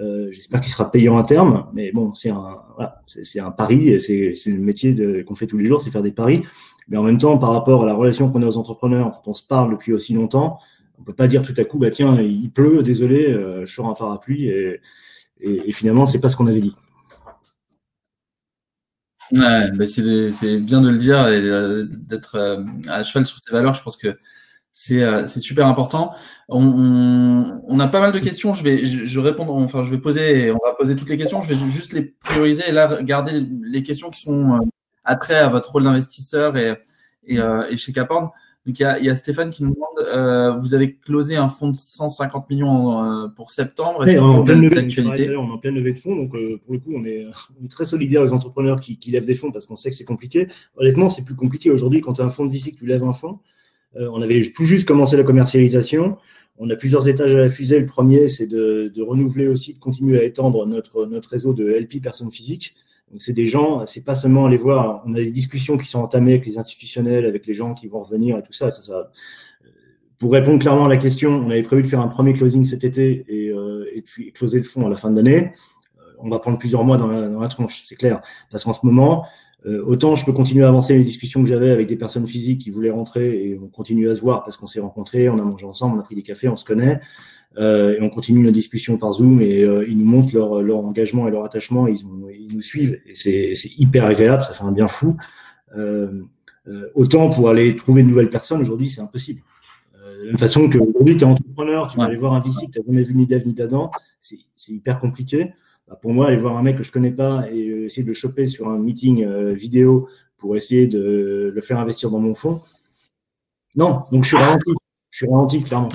Euh, J'espère qu'il sera payant à terme, mais bon, c'est un, c'est un pari et c'est le métier qu'on fait tous les jours, c'est faire des paris. Mais en même temps, par rapport à la relation qu'on a aux entrepreneurs, quand on se parle depuis aussi longtemps, on peut pas dire tout à coup, bah tiens, il pleut, désolé, euh, je sors un parapluie et, et, et finalement, c'est pas ce qu'on avait dit. Ouais, bah c'est bien de le dire et euh, d'être à cheval sur ces valeurs. Je pense que euh, c'est super important. On, on, a pas mal de questions. Je vais je, je répondre, enfin je vais poser, on va poser toutes les questions. Je vais juste les prioriser et là garder les questions qui sont euh, attrait à votre rôle d'investisseur et, et, euh, et, chez Caporn. Donc il y, a, y a, Stéphane qui nous demande, euh, vous avez closé un fonds de 150 millions euh, pour septembre. est on, est en pleine levée, on est en pleine levée de fonds, donc pour le coup on est, on est très solidaire aux entrepreneurs qui, qui lèvent des fonds parce qu'on sait que c'est compliqué. Honnêtement, c'est plus compliqué aujourd'hui quand tu as un fonds de VC que tu lèves un fonds. Euh, on avait tout juste commencé la commercialisation. On a plusieurs étages à la fusée. Le premier, c'est de, renouveler aussi, de continuer à étendre notre, notre réseau de LP personnes physiques. Donc, c'est des gens, c'est pas seulement aller voir. On a des discussions qui sont entamées avec les institutionnels, avec les gens qui vont revenir et tout ça. ça, Pour répondre clairement à la question, on avait prévu de faire un premier closing cet été et, euh, et de closer le fonds à la fin de l'année. Euh, on va prendre plusieurs mois dans la, dans la tronche, c'est clair. Parce qu'en ce moment, euh, autant je peux continuer à avancer les discussions que j'avais avec des personnes physiques qui voulaient rentrer et on continue à se voir parce qu'on s'est rencontrés, on a mangé ensemble, on a pris des cafés, on se connaît. Euh, et on continue la discussion par Zoom et euh, ils nous montrent leur, leur engagement et leur attachement, ils, ont, ils nous suivent et c'est hyper agréable, ça fait un bien fou. Euh, euh, autant pour aller trouver de nouvelles personnes, aujourd'hui c'est impossible. de la même façon qu'aujourd'hui tu es entrepreneur, tu vas aller voir un VC tu n'as jamais vu ni d'Ave ni d'Adam, c'est hyper compliqué. Bah, pour moi, aller voir un mec que je connais pas et euh, essayer de le choper sur un meeting euh, vidéo pour essayer de le faire investir dans mon fonds, non. Donc je suis ralenti. Je suis ralenti, clairement.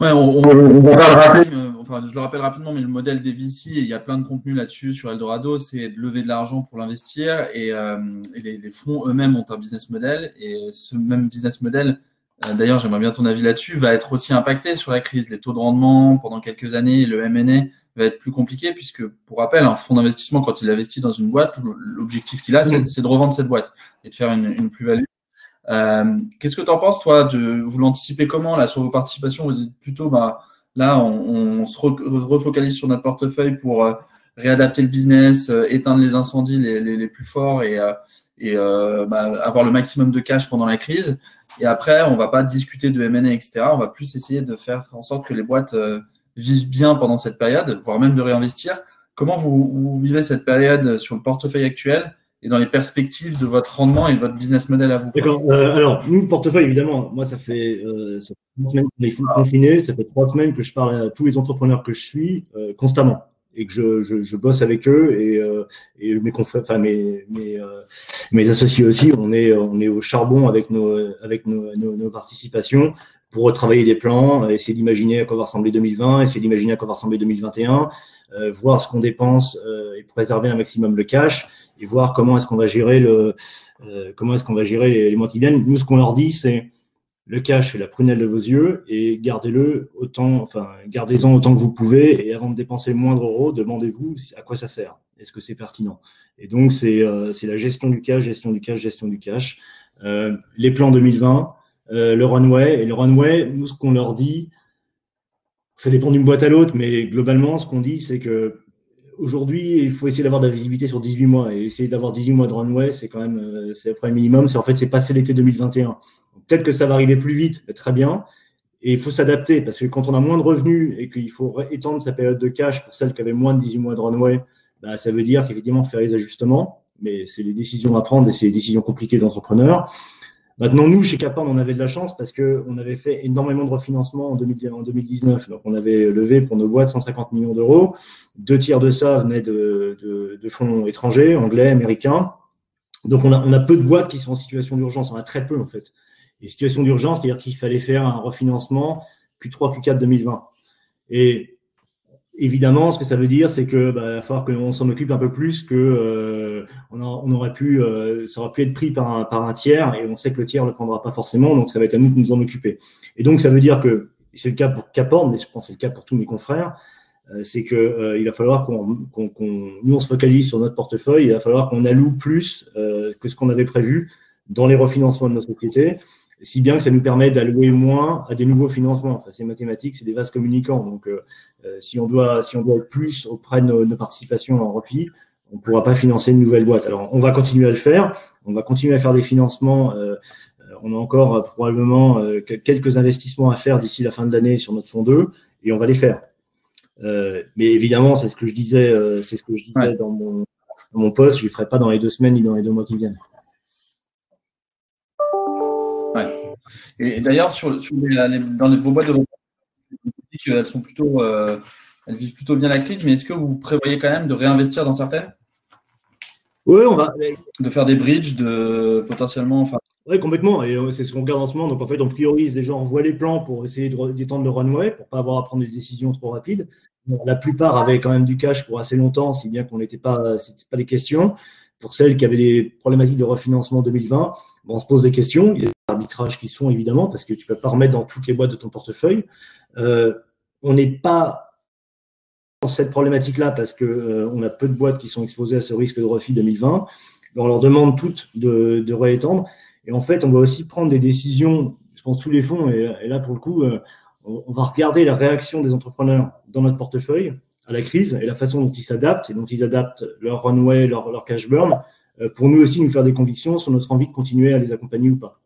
Ouais. on, va le rappeler, enfin, je le rappelle rapidement, mais le modèle des VC, il y a plein de contenu là-dessus sur Eldorado, c'est de lever de l'argent pour l'investir et, euh, les, fonds eux-mêmes ont un business model et ce même business model euh, d'ailleurs, j'aimerais bien ton avis là-dessus, va être aussi impacté sur la crise. Les taux de rendement pendant quelques années, le M&A va être plus compliqué puisque, pour rappel, un fonds d'investissement, quand il investit dans une boîte, l'objectif qu'il a, c'est de revendre cette boîte et de faire une, plus-value. Qu'est-ce que tu en penses, toi de, Vous l'anticipez comment là sur vos participations? Vous dites plutôt, bah, là, on, se refocalise sur notre portefeuille pour réadapter le business, éteindre les incendies les, les, plus forts et, et bah, avoir le maximum de cash pendant la crise. Et après, on va pas discuter de M&A, etc. On va plus essayer de faire en sorte que les boîtes vivent bien pendant cette période, voire même de réinvestir. Comment vous, vivez cette période sur le portefeuille actuel et dans les perspectives de votre rendement et de votre business model à vous? D'accord. Euh, alors, nous, le portefeuille, évidemment, moi, ça fait, euh, trois semaines qu'on est confiné, ça fait trois semaines que je parle à tous les entrepreneurs que je suis euh, constamment et que je, je, je, bosse avec eux et, euh, et mes confrères, enfin mes mes, euh, mes associés aussi, on est on est au charbon avec nos avec nos, nos, participations pour retravailler des plans, essayer d'imaginer à quoi va ressembler 2020, essayer d'imaginer à quoi va ressembler 2021, euh, voir ce qu'on dépense euh, et préserver un maximum le cash et voir comment est-ce qu'on va gérer le euh, comment est-ce qu'on va gérer les, mois qui viennent. Nous, ce qu'on leur dit, c'est le cash est la prunelle de vos yeux et gardez-le autant, enfin gardez-en autant que vous pouvez et avant de dépenser le moindre euro, demandez-vous à quoi ça sert. Est-ce que c'est pertinent? Et donc c'est c'est la gestion du cash, gestion du cash, gestion du cash. les plans 2020 euh, le runway. Et le runway, nous, ce qu'on leur dit, ça dépend d'une boîte à l'autre, mais globalement, ce qu'on dit, c'est que aujourd'hui, il faut essayer d'avoir de la visibilité sur 18 mois. Et essayer d'avoir 18 mois de runway, c'est quand même, euh, c'est après le minimum. C'est en fait, c'est passer l'été 2021. Peut-être que ça va arriver plus vite, très bien. Et il faut s'adapter parce que quand on a moins de revenus et qu'il faut étendre sa période de cash pour celles qui avaient moins de 18 mois de runway, bah, ça veut dire qu'évidemment, faire les ajustements. Mais c'est les décisions à prendre et c'est les décisions compliquées d'entrepreneurs. Maintenant, nous, chez Capan, on avait de la chance parce qu'on avait fait énormément de refinancement en, 2019. Donc, on avait levé pour nos boîtes 150 millions d'euros. Deux tiers de ça venaient de, fonds étrangers, anglais, américains. Donc, on a peu de boîtes qui sont en situation d'urgence. On a très peu, en fait. Et situation d'urgence, c'est-à-dire qu'il fallait faire un refinancement Q3, Q4 2020. Et Évidemment, ce que ça veut dire, c'est que bah, va falloir qu'on s'en occupe un peu plus que euh, on, aurait pu, euh, ça aurait pu être pris par un, par un tiers et on sait que le tiers ne le prendra pas forcément, donc ça va être à nous de nous en occuper. Et donc ça veut dire que c'est le cas pour Caporn, mais je pense que c'est le cas pour tous mes confrères, euh, c'est que euh, il va falloir qu'on, nous on se focalise sur notre portefeuille, il va falloir qu'on alloue plus euh, que ce qu'on avait prévu dans les refinancements de nos sociétés si bien que ça nous permet d'allouer moins à des nouveaux financements. Enfin, c'est mathématique, c'est des vases communicants. Donc, euh, euh, si on doit si on doit être plus auprès de nos, participations en repli, on ne pourra pas financer une nouvelle boîte. Alors, on va continuer à le faire. On va continuer à faire des financements. Euh, on a encore probablement quelques investissements à faire d'ici la fin de l'année sur notre fonds 2 et on va les faire. mais évidemment, c'est ce que je disais, c'est ce que je disais dans mon dans mon poste. Je ne le ferai pas dans les deux semaines ni dans les deux mois qui viennent. Et, d'ailleurs, sur, dans vos boîtes de elles sont plutôt, euh, elles vivent plutôt bien la crise, mais est-ce que vous prévoyez quand même de réinvestir dans certaines? Oui, on va. De faire des bridges, de potentiellement. Enfin... Oui, complètement. Et euh, c'est ce qu'on regarde en ce moment. Donc, en fait, on priorise les gens, on voit les plans pour essayer d'étendre le runway, pour pas avoir à prendre des décisions trop rapides. la plupart avaient quand même du cash pour assez longtemps, si bien qu'on n'était pas, pas des questions. Pour celles qui avaient des problématiques de refinancement 2020, on se pose des questions. Il y a des arbitrages qui se font évidemment parce que tu ne peux pas remettre dans toutes les boîtes de ton portefeuille. Euh, on n'est pas dans cette problématique-là parce qu'on euh, a peu de boîtes qui sont exposées à ce risque de refit 2020. On leur demande toutes de, de réétendre. Et en fait, on va aussi prendre des décisions, je pense, sous les fonds. Et, là, pour le coup, euh, on, va regarder la réaction des entrepreneurs dans notre portefeuille à la crise et la façon dont ils s'adaptent et dont ils adaptent leur runway, leur, leur cash burn, pour nous aussi nous faire des convictions sur notre envie de continuer à les accompagner ou pas.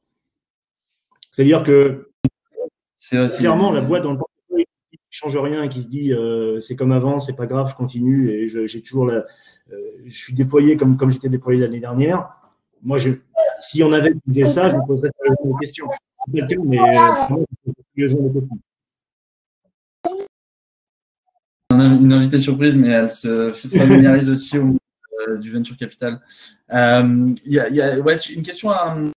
C'est-à-dire que clairement la boîte dans le portefeuille qui ne change rien et qui se dit euh, c'est comme avant, c'est pas grave, je continue et j'ai toujours la, euh, je suis déployé comme comme j'étais déployé l'année dernière. Moi, je, si on avait disait ça, je me poserais des questions. C'est cas, mais une invitée surprise, mais elle se familiarise *laughs* aussi au euh, du venture capital. Euh, il y a, ouais, une question un,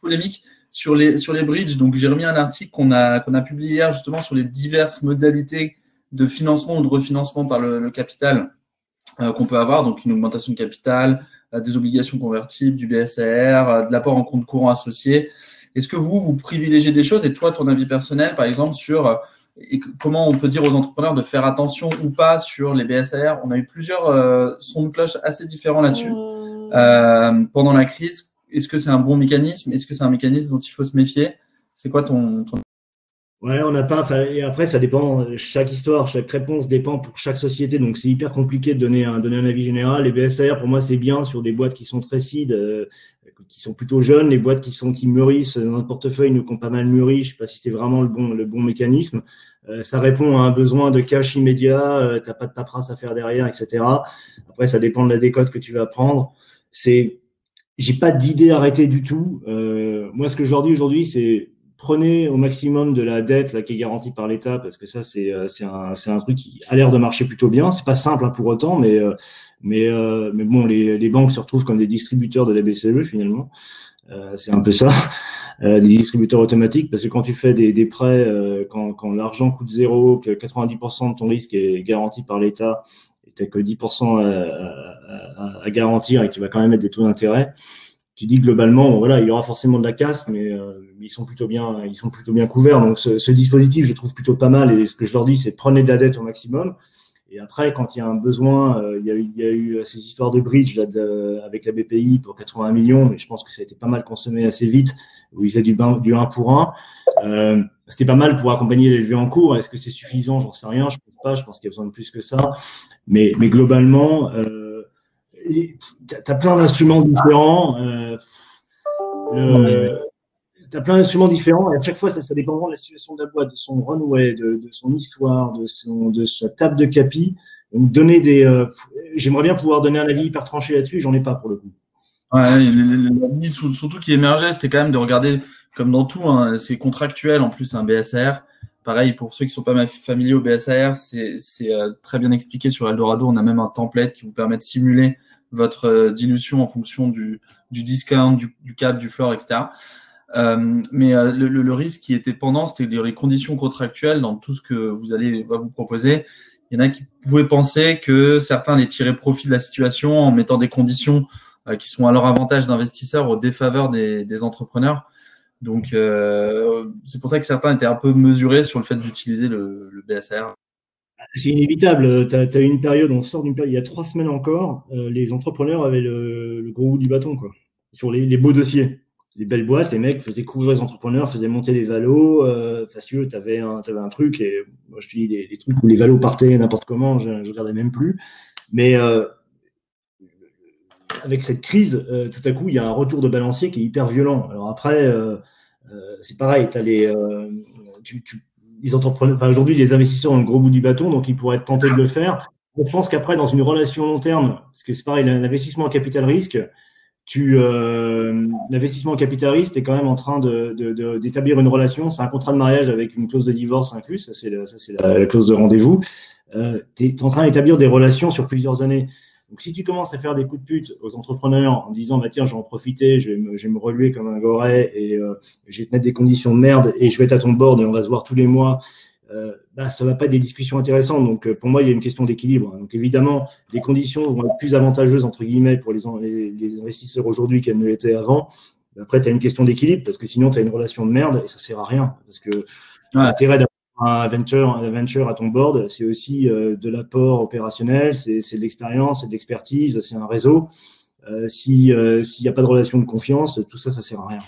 polémique sur les, sur les bridges. Donc, j'ai remis un article qu'on a, qu'on a publié hier justement sur les diverses modalités de financement ou de refinancement par le, capital euh, qu'on peut avoir. Donc, une augmentation de capital, des obligations convertibles, du BSR, de l'apport en compte courant associé. Est-ce que vous, vous privilégiez des choses? Et toi, ton avis personnel, par exemple, sur et comment on peut dire aux entrepreneurs de faire attention ou pas sur les BSR. On a eu plusieurs euh, sons de cloche assez différents là-dessus euh, pendant la crise. Est-ce que c'est un bon mécanisme? Est-ce que c'est un mécanisme dont il faut se méfier? C'est quoi ton, ton... Ouais, on n'a pas. Et après, ça dépend. Chaque histoire, chaque réponse dépend pour chaque société. Donc, c'est hyper compliqué de donner un, donner un avis général. Les BSR, pour moi, c'est bien sur des boîtes qui sont très seed, euh, qui sont plutôt jeunes. Les boîtes qui sont qui mûrissent dans notre portefeuille, nous qui ont pas mal mûri. Je sais pas si c'est vraiment le bon le bon mécanisme. Euh, ça répond à un besoin de cash immédiat. Euh, T'as pas de paperasse à faire derrière, etc. Après, ça dépend de la décote que tu vas prendre. C'est, j'ai pas d'idée arrêtée du tout. Euh, moi, ce que je leur dis aujourd'hui, c'est prenez au maximum de la dette là, qui est garantie par l'État, parce que ça, c'est euh, un, un truc qui a l'air de marcher plutôt bien. C'est pas simple hein, pour autant, mais, euh, mais, euh, mais bon, les, les, banques se retrouvent comme des distributeurs de la BCE finalement. c'est un peu ça, des distributeurs automatiques, parce que quand tu fais des, des prêts, quand, quand l'argent coûte zéro, que 90% de ton risque est garanti par l'État, et tu que 10% à, à, à, garantir et que tu vas quand même mettre des taux d'intérêt, tu dis globalement, voilà, il y aura forcément de la casse, mais, euh, ils sont plutôt bien, ils sont plutôt bien couverts. Donc ce, ce, dispositif, je trouve plutôt pas mal. Et ce que je leur dis, c'est prenez de la dette au maximum. Et après, quand il y a un besoin, euh, il, y a il, y a eu, ces histoires de bridge là, de, avec la BPI pour 81 millions, mais je pense que ça a été pas mal consommé assez vite, où ils faisaient du, du 1 pour 1. Euh, C'était pas mal pour accompagner les levées en cours. Est-ce que c'est suffisant? J'en sais rien. Je pense pas. Je pense qu'il y a besoin de plus que ça. Mais, mais globalement, euh, tu as plein d'instruments différents. Euh, tu as plein d'instruments différents et à chaque fois, ça, ça dépend de la situation de la boîte, de son runway, de, de son histoire, de, son, de sa table de capi. Donc, donner des. Euh, J'aimerais bien pouvoir donner un avis hyper tranché là-dessus, j'en ai pas pour le coup. Ouais, l'avis surtout qui émergeait, c'était quand même de regarder, comme dans tout, hein, c'est contractuel, en plus, un BSR. Pareil, pour ceux qui sont pas familiers au BSR, c'est euh, très bien expliqué sur Eldorado. On a même un template qui vous permet de simuler votre euh, dilution en fonction du, du discount, du, cap, du floor, etc. Euh, mais euh, le, le, risque qui était pendant, c'était les conditions contractuelles dans tout ce que vous allez va vous proposer. Il y en a qui pouvaient penser que certains allaient tirer profit de la situation en mettant des conditions euh, qui sont à leur avantage d'investisseurs au défaveur des, des entrepreneurs. Donc, euh, c'est pour ça que certains étaient un peu mesurés sur le fait d'utiliser le, BSR. C'est inévitable. Tu as, une période, on sort d'une période, il y a trois semaines encore, euh, les entrepreneurs avaient le, gros bout du bâton, quoi, sur les, beaux dossiers. Les belles boîtes, les mecs faisaient couvrir les entrepreneurs, faisaient monter les valos. Euh, facieux, tu avais, un truc, et moi je te dis, les, trucs où les valos partaient n'importe comment, je ne regardais même plus. Mais euh, avec cette crise, tout à coup, il y a un retour de balancier qui est hyper violent. Alors après, c'est pareil, as les, tu, tu les entrepreneurs, enfin, aujourd'hui, les investisseurs ont le gros bout du bâton, donc ils pourraient être tentés de le faire. Je pense qu'après, dans une relation long terme, parce que c'est pareil, l'investissement en capital risque, tu, euh, l'investissement en capital risque, est quand même en train de, de, d'établir une relation. C'est un contrat de mariage avec une clause de divorce inclus. Ça, c'est ça, c'est la, la clause de rendez-vous. Euh, tu es en train d'établir des relations sur plusieurs années. Donc, si tu commences à faire des coups de pute aux entrepreneurs en disant, bah, tiens, je vais en profiter, je vais me, je vais me reluer comme un goret et euh, je vais te mettre des conditions de merde et je vais être à ton board et on va se voir tous les mois, euh, bah, ça va pas être des discussions intéressantes. Donc, euh, pour moi, il y a une question d'équilibre. Donc, évidemment, les conditions vont être plus avantageuses, entre guillemets, pour les, les, les investisseurs aujourd'hui qu'elles ne l'étaient avant. Après, tu as une question d'équilibre parce que sinon, tu as une relation de merde et ça sert à rien. Parce que ouais. l'intérêt un venture, un venture à ton board, c'est aussi euh, de l'apport opérationnel, c'est de l'expérience, c'est de l'expertise, c'est un réseau. Euh, euh, s'il n'y a pas de relation de confiance, tout ça, ça sert à rien.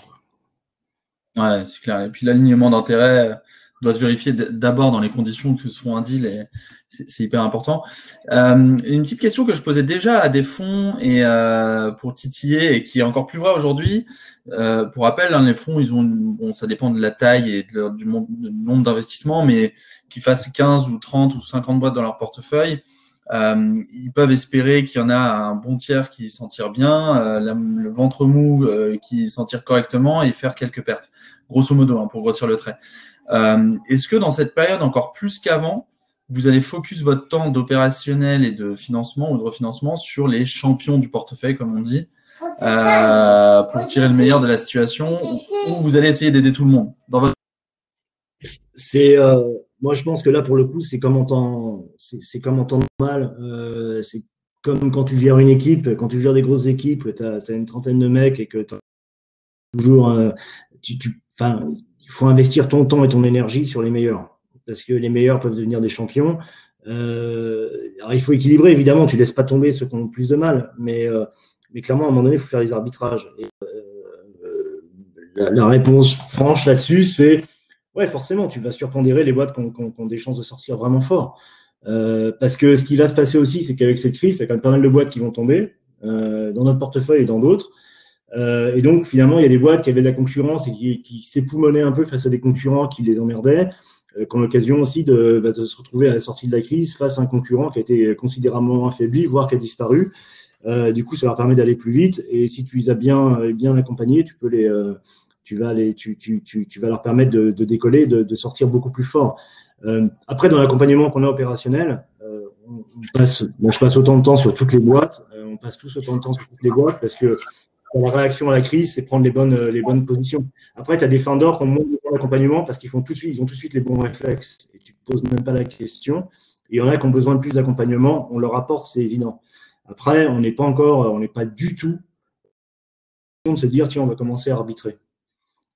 Ouais, c'est clair. Et puis l'alignement d'intérêt, doit se vérifier d'abord dans les conditions que se font un deal c'est hyper important. Euh, une petite question que je posais déjà à des fonds et euh, pour titiller et qui est encore plus vrai aujourd'hui. Euh, pour rappel, hein, les fonds, ils ont, bon, ça dépend de la taille et de, du, nombre d'investissements, mais qu'ils fassent 15 ou 30 ou 50 boîtes dans leur portefeuille, euh, ils peuvent espérer qu'il y en a un bon tiers qui s'en tire bien, euh, la, le ventre mou euh, qui s'en tire correctement et faire quelques pertes. Grosso modo, hein, pour grossir le trait. Euh, Est-ce que dans cette période, encore plus qu'avant, vous allez focus votre temps d'opérationnel et de financement ou de refinancement sur les champions du portefeuille, comme on dit, euh, pour tirer le meilleur de la situation, ou vous allez essayer d'aider tout le monde dans votre... C'est, euh, moi, je pense que là, pour le coup, c'est comme en temps, c'est comme en temps normal. Euh, c'est comme quand tu gères une équipe, quand tu gères des grosses équipes, tu as, as, une trentaine de mecs et que tu toujours, euh, tu, tu, il faut investir ton temps et ton énergie sur les meilleurs, parce que les meilleurs peuvent devenir des champions. Euh, alors il faut équilibrer, évidemment, tu laisses pas tomber ceux qui ont le plus de mal, mais, euh, mais clairement, à un moment donné, il faut faire des arbitrages. Euh, la, réponse franche là-dessus, c'est ouais, forcément, tu vas surpondérer les boîtes qui ont, des chances de sortir vraiment fort. Parce que ce qui va se passer aussi, c'est qu'avec cette crise, il y a quand même pas mal de boîtes qui vont tomber dans notre portefeuille et dans d'autres. Euh, et donc, finalement, il y a des boîtes qui avaient de la concurrence et qui, qui s'époumonaient un peu face à des concurrents qui les emmerdaient, euh, qui ont l'occasion aussi de, bah, se retrouver à la sortie de la crise face à un concurrent qui a été considérablement affaibli, voire qui a disparu. Euh, du coup, ça leur permet d'aller plus vite. Et si tu les as bien, bien accompagnés, tu peux les, euh, tu vas les, tu, tu, tu, vas leur permettre de, décoller, de, sortir beaucoup plus fort. Euh, après, dans l'accompagnement qu'on a opérationnel, euh, on passe, moi, je passe autant de temps sur toutes les boîtes. on passe tous autant de temps sur toutes les boîtes parce que la réaction à la crise, c'est prendre les bonnes, les bonnes positions. Après, tu as des founders qui ont moins d'accompagnement parce qu'ils de ont tout de suite les bons réflexes et tu ne poses même pas la question. Il y en a qui ont besoin de plus d'accompagnement, on leur apporte, c'est évident. Après, on n'est pas encore, on n'est pas du tout de se dire, tiens, on va commencer à arbitrer.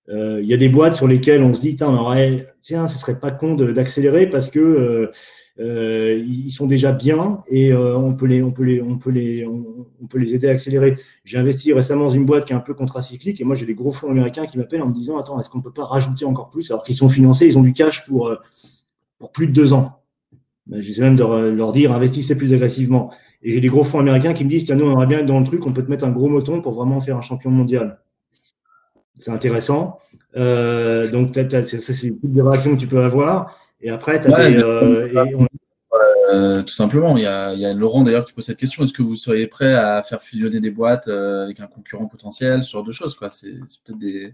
Euh, il y a des boîtes sur lesquelles on se dit, tiens, on aurait, tiens, ce serait pas con d'accélérer parce que euh, euh, ils sont déjà bien et on peut les, aider à accélérer. J'ai investi récemment dans une boîte qui est un peu contracyclique et moi j'ai des gros fonds américains qui m'appellent en me disant, attends, est-ce qu'on peut pas rajouter encore plus? Alors qu'ils sont financés, ils ont du cash pour pour plus de deux ans. Ben, J'essaie même de leur dire, investissez plus agressivement. Et j'ai des gros fonds américains qui me disent, tiens, nous, on aimerait bien dans le truc, on peut te mettre un gros moton pour vraiment faire un champion mondial. C'est intéressant. Euh, donc, ça, c'est des réactions que tu peux avoir. Et après, tu as des. Euh, euh, tout simplement, il y, a, il y a Laurent d'ailleurs qui pose cette question. Est-ce que vous seriez prêt à faire fusionner des boîtes euh, avec un concurrent potentiel, ce genre de choses quoi? C'est peut-être des.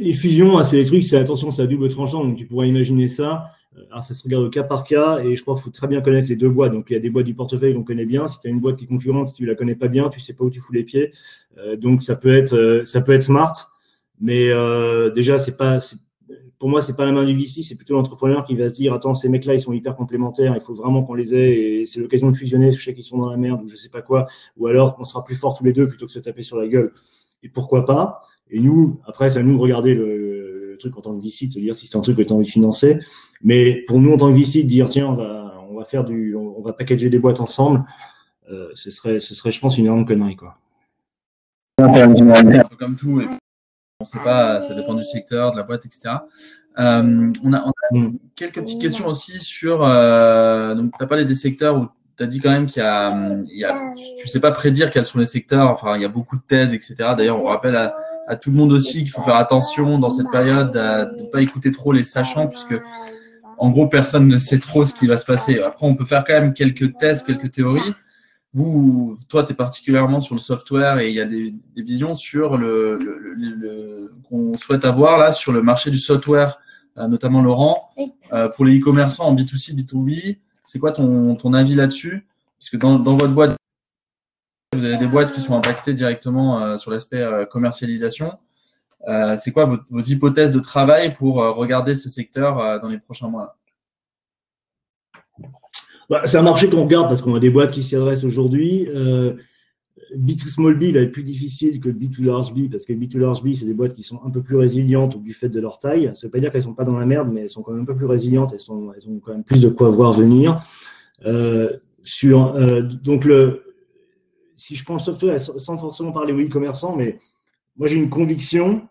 Les fusions, hein, c'est des trucs, c'est attention, c'est à double tranchant. Donc, tu pourrais imaginer ça. Euh, alors, ça se regarde au cas par cas et je crois qu'il faut très bien connaître les deux boîtes. Donc, il y a des boîtes du portefeuille qu'on connaît bien. Si tu as une boîte qui est concurrente, si tu la connais pas bien, tu sais pas où tu fous les pieds. Euh, donc, ça peut être, euh, ça peut être smart, mais euh, déjà, c'est pas, pour moi, c'est pas la main du VC, c'est plutôt l'entrepreneur qui va se dire, attends, ces mecs-là, ils sont hyper complémentaires, il faut vraiment qu'on les ait et c'est l'occasion de fusionner. Je sais qu'ils sont dans la merde ou je sais pas quoi, ou alors on sera plus fort tous les deux plutôt que se taper sur la gueule. Et pourquoi pas? Et nous, après, c'est à nous de regarder le, truc en tant que VC, de se dire si c'est un truc que tu as envie de financer. Mais pour nous, en tant que VC, de dire tiens, on va, on va faire du, on, va packager des boîtes ensemble, euh, ce serait, ce serait, je pense, une énorme connerie, quoi. Sait pas, ça dépend du secteur, de la boîte, etc. Euh, on, a, on, a, mm. quelques petites questions aussi sur. Euh, donc, tu as parlé des secteurs où tu as dit quand même qu'il y a, il y a tu ne sais pas prédire quels sont les secteurs. Enfin, il y a beaucoup de thèses, etc. D'ailleurs, on rappelle à, à, tout le monde aussi qu'il faut faire attention dans cette période de ne pas écouter trop les sachants, puisque en gros, personne ne sait trop ce qui va se passer. Après, on peut faire quand même quelques thèses, quelques théories. Vous, toi, tu es particulièrement sur le software et il y a des, des visions sur le, le, le, qu'on souhaite avoir là sur le marché du software, euh, notamment Laurent, euh, pour les e-commerçants en B2C, B2B. C'est quoi ton, ton avis là-dessus? Parce que dans, dans, votre boîte, vous avez des boîtes qui sont impactées directement euh, sur l'aspect euh, commercialisation. C'est quoi vos, vos, hypothèses de travail pour regarder ce secteur dans les prochains mois? Bah, C'est un marché qu'on regarde parce qu'on a des boîtes qui s'y adressent aujourd'hui. B2 small B va être plus difficile que B2 large B parce que B2 large B, c'est des boîtes qui sont un peu plus résilientes du fait de leur taille. Ça ne veut pas dire qu'elles sont pas dans la merde, mais elles sont quand même un peu plus résilientes. Elles, ont quand même plus de quoi voir venir. Euh, euh, donc, si je pense software, sans forcément parler aux e-commerçants, mais moi j'ai une conviction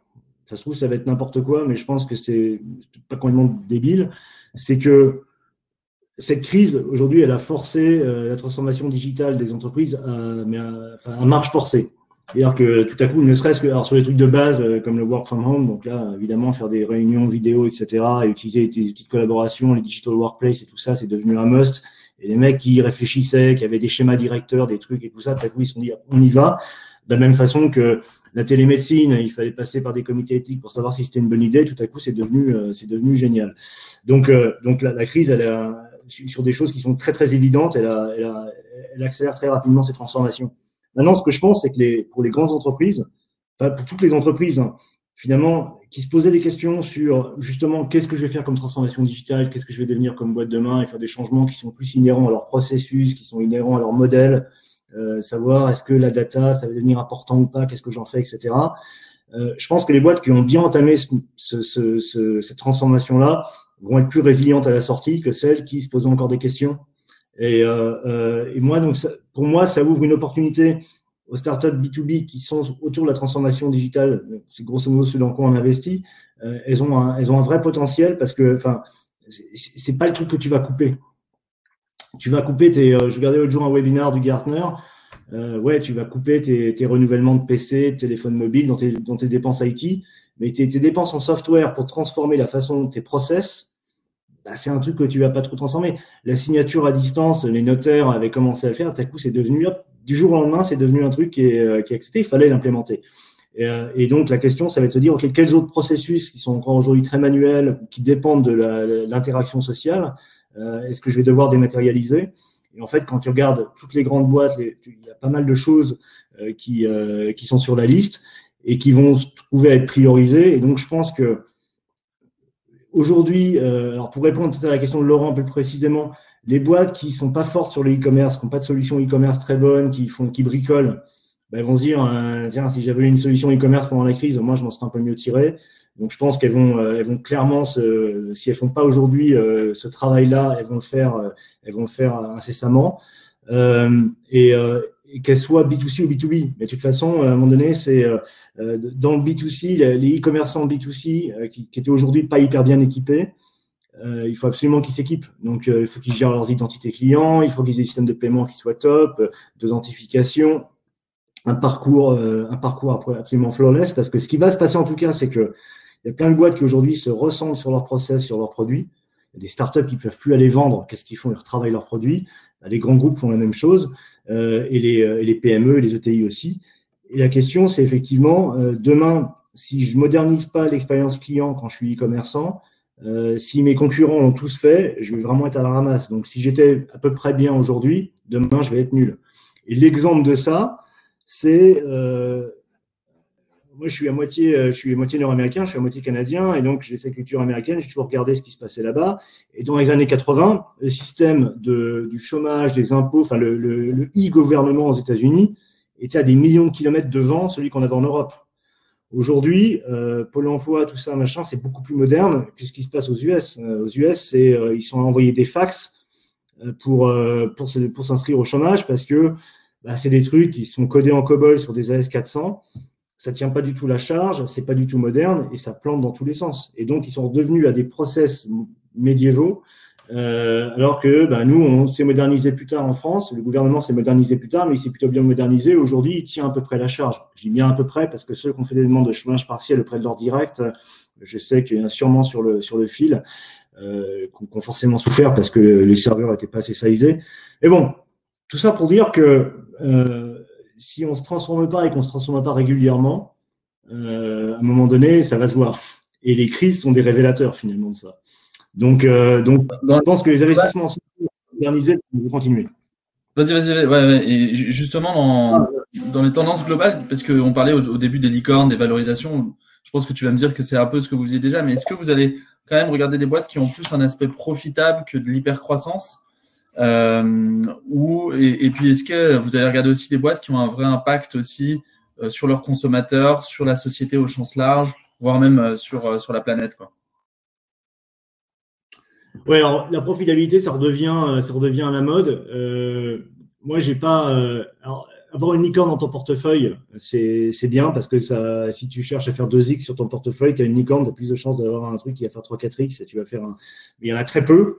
ça se trouve, ça va être n'importe quoi, mais je pense que c'est pas complètement débile, c'est que cette crise, aujourd'hui, elle a forcé euh, la transformation digitale des entreprises à, mais marche forcée. C'est-à-dire que tout à coup, ne serait-ce que alors sur les trucs de base euh, comme le work from home, donc là, évidemment, faire des réunions vidéo, etc., et utiliser des outils de collaboration, les digital workplace et tout ça, c'est devenu un must. Et les mecs qui réfléchissaient, qui avaient des schémas directeurs, des trucs et tout ça, tout à coup, ils se sont dit, on y va. De la même façon que la télémédecine, il fallait passer par des comités éthiques pour savoir si c'était une bonne idée. Tout à coup, c'est devenu, euh, c'est devenu génial. Donc, donc la, la, crise, elle est sur des choses qui sont très très évidentes, elle, elle, accélère très rapidement ces transformations. Maintenant, ce que je pense, c'est que les, pour les grandes entreprises, enfin pour toutes les entreprises, hein, finalement, qui se posaient des questions sur justement qu'est-ce que je vais faire comme transformation digitale, qu'est-ce que je vais devenir comme boîte demain et faire des changements qui sont plus inhérents à leur processus, qui sont inhérents à leur modèle, euh, savoir est-ce que la data, ça va devenir important ou pas, qu'est-ce que j'en fais, etc. Euh, je pense que les boîtes qui ont bien entamé ce, ce, ce, cette transformation-là vont être plus résilientes à la sortie que celles qui se posent encore des questions. Et, euh, euh moi, donc, pour moi, ça ouvre une opportunité aux startups B2B qui sont autour de la transformation digitale, c'est grosso modo ce dans quoi on investit, euh, elles, ont un, elles ont un vrai potentiel parce que enfin, c'est pas le truc que tu vas couper. Tu vas couper tes. Je regardais l'autre jour un webinaire du Gartner. Ouais, tu vas couper tes, renouvellements de PC, de téléphone mobile dans tes, dans tes dépenses IT, mais tes, tes, dépenses en software pour transformer la façon dont tes process, bah, c'est un truc que tu vas pas trop transformer. La signature à distance, les notaires avaient commencé à le faire, tout coup, c'est devenu, du jour au lendemain, c'est devenu un truc qui est, euh, qui est accepté, il fallait l'implémenter. Et, euh, et, donc, la question, ça va être de se dire, OK, quels autres processus qui sont encore aujourd'hui très manuels, qui dépendent de l'interaction sociale, euh, est-ce que je vais devoir dématérialiser? Et en fait, quand tu regardes toutes les grandes boîtes, il y a pas mal de choses euh, qui, euh, qui sont sur la liste et qui vont se trouver à être priorisées. Et donc, je pense que aujourd'hui, alors pour répondre à la question de Laurent plus précisément, les boîtes qui sont pas fortes sur le e-commerce, qui n'ont pas de solution e-commerce très bonne, qui font, qui bricolent, ben, vont se dire, tiens, si j'avais une solution e-commerce pendant la crise, moi, je m'en serais un peu mieux tiré. Donc je pense qu'elles vont, euh, elles vont clairement, se, si elles font pas aujourd'hui euh, ce travail-là, elles vont le faire, euh, elles vont le faire incessamment. et, et qu'elles soient B2C ou B2B. Mais de toute façon, à un moment donné, c'est dans le B2C, les e-commerçants B2C qui, qui étaient aujourd'hui pas hyper bien équipés, euh, il faut absolument qu'ils s'équipent. Donc, euh, il faut qu'ils gèrent leurs identités clients, il faut qu'ils aient des systèmes de paiement qui soient top, d'authentification, un parcours, un parcours absolument flawless. Parce que ce qui va se passer en tout cas, c'est que il y a plein de boîtes qui aujourd'hui se ressentent sur leurs process, sur leurs produits. Il y a des startups qui ne peuvent plus aller vendre. Qu'est-ce qu'ils font Ils retravaillent leurs produits. Les grands groupes font la même chose euh, et, les, euh, et, les, PME et les ETI aussi. Et la question, c'est effectivement, euh, demain, si je modernise pas l'expérience client quand je suis e-commerçant, si mes concurrents ont tous fait, je vais vraiment être à la ramasse. Donc, si j'étais à peu près bien aujourd'hui, demain, je vais être nul. Et l'exemple de ça, c'est moi, je suis à moitié, euh, je suis moitié nord-américain, je suis à moitié canadien, et donc j'ai cette culture américaine. J'ai toujours regardé ce qui se passait là-bas. Et dans les années 80, le système du chômage, des impôts, enfin le, le, e-gouvernement aux États-Unis était à des millions de kilomètres devant celui qu'on avait en Europe. Aujourd'hui, euh, Pôle Emploi, tout ça, machin, c'est beaucoup plus moderne que ce qui se passe aux US. Euh, aux US, c'est euh, ils sont envoyés des fax pour pour pour s'inscrire au chômage parce que bah, c'est des trucs qui sont codés en COBOL sur des AS400 ça tient pas du tout la charge, c'est pas du tout moderne et ça plante dans tous les sens. Et donc ils sont revenus à des process médiévaux, euh, alors que ben, nous on s'est modernisé plus tard en France, le gouvernement s'est modernisé plus tard, mais il s'est plutôt bien modernisé. Aujourd'hui, il tient à peu près la charge. Je dis bien à peu près parce que ceux qui ont fait des demandes de chômage partiel auprès de leur direct, je sais qu'il y en a sûrement sur le sur le fil, euh, qui forcément souffert parce que les serveurs n'étaient pas assez sizés. Mais bon, tout ça pour dire que euh, si on ne se transforme pas et qu'on ne se transforme pas régulièrement, euh, à un moment donné, ça va se voir. Et les crises sont des révélateurs finalement de ça. Donc, euh, je pense que les investissements sont modernisés vont continuer. Vas-y, vas-y, justement, dans, les tendances globales, parce qu'on parlait au, début des licornes, des valorisations, je pense que tu vas me dire que c'est un peu ce que vous faisiez déjà, mais est-ce que vous allez quand même regarder des boîtes qui ont plus un aspect profitable que de l'hypercroissance ou, et, puis, est-ce que vous allez regarder aussi des boîtes qui ont un vrai impact aussi euh, sur leurs consommateurs, sur la société au sens large, voire même euh, sur, sur la planète quoi? Ouais, alors la profitabilité, ça redevient, ça redevient à la mode. Euh, moi, j'ai pas. alors, avoir une licorne dans ton portefeuille, c'est bien parce que ça, si tu cherches à faire 2x sur ton portefeuille, tu as une licorne, tu as plus de chances d'avoir un truc qui va faire 3-4x et tu vas faire un. Il y en a très peu.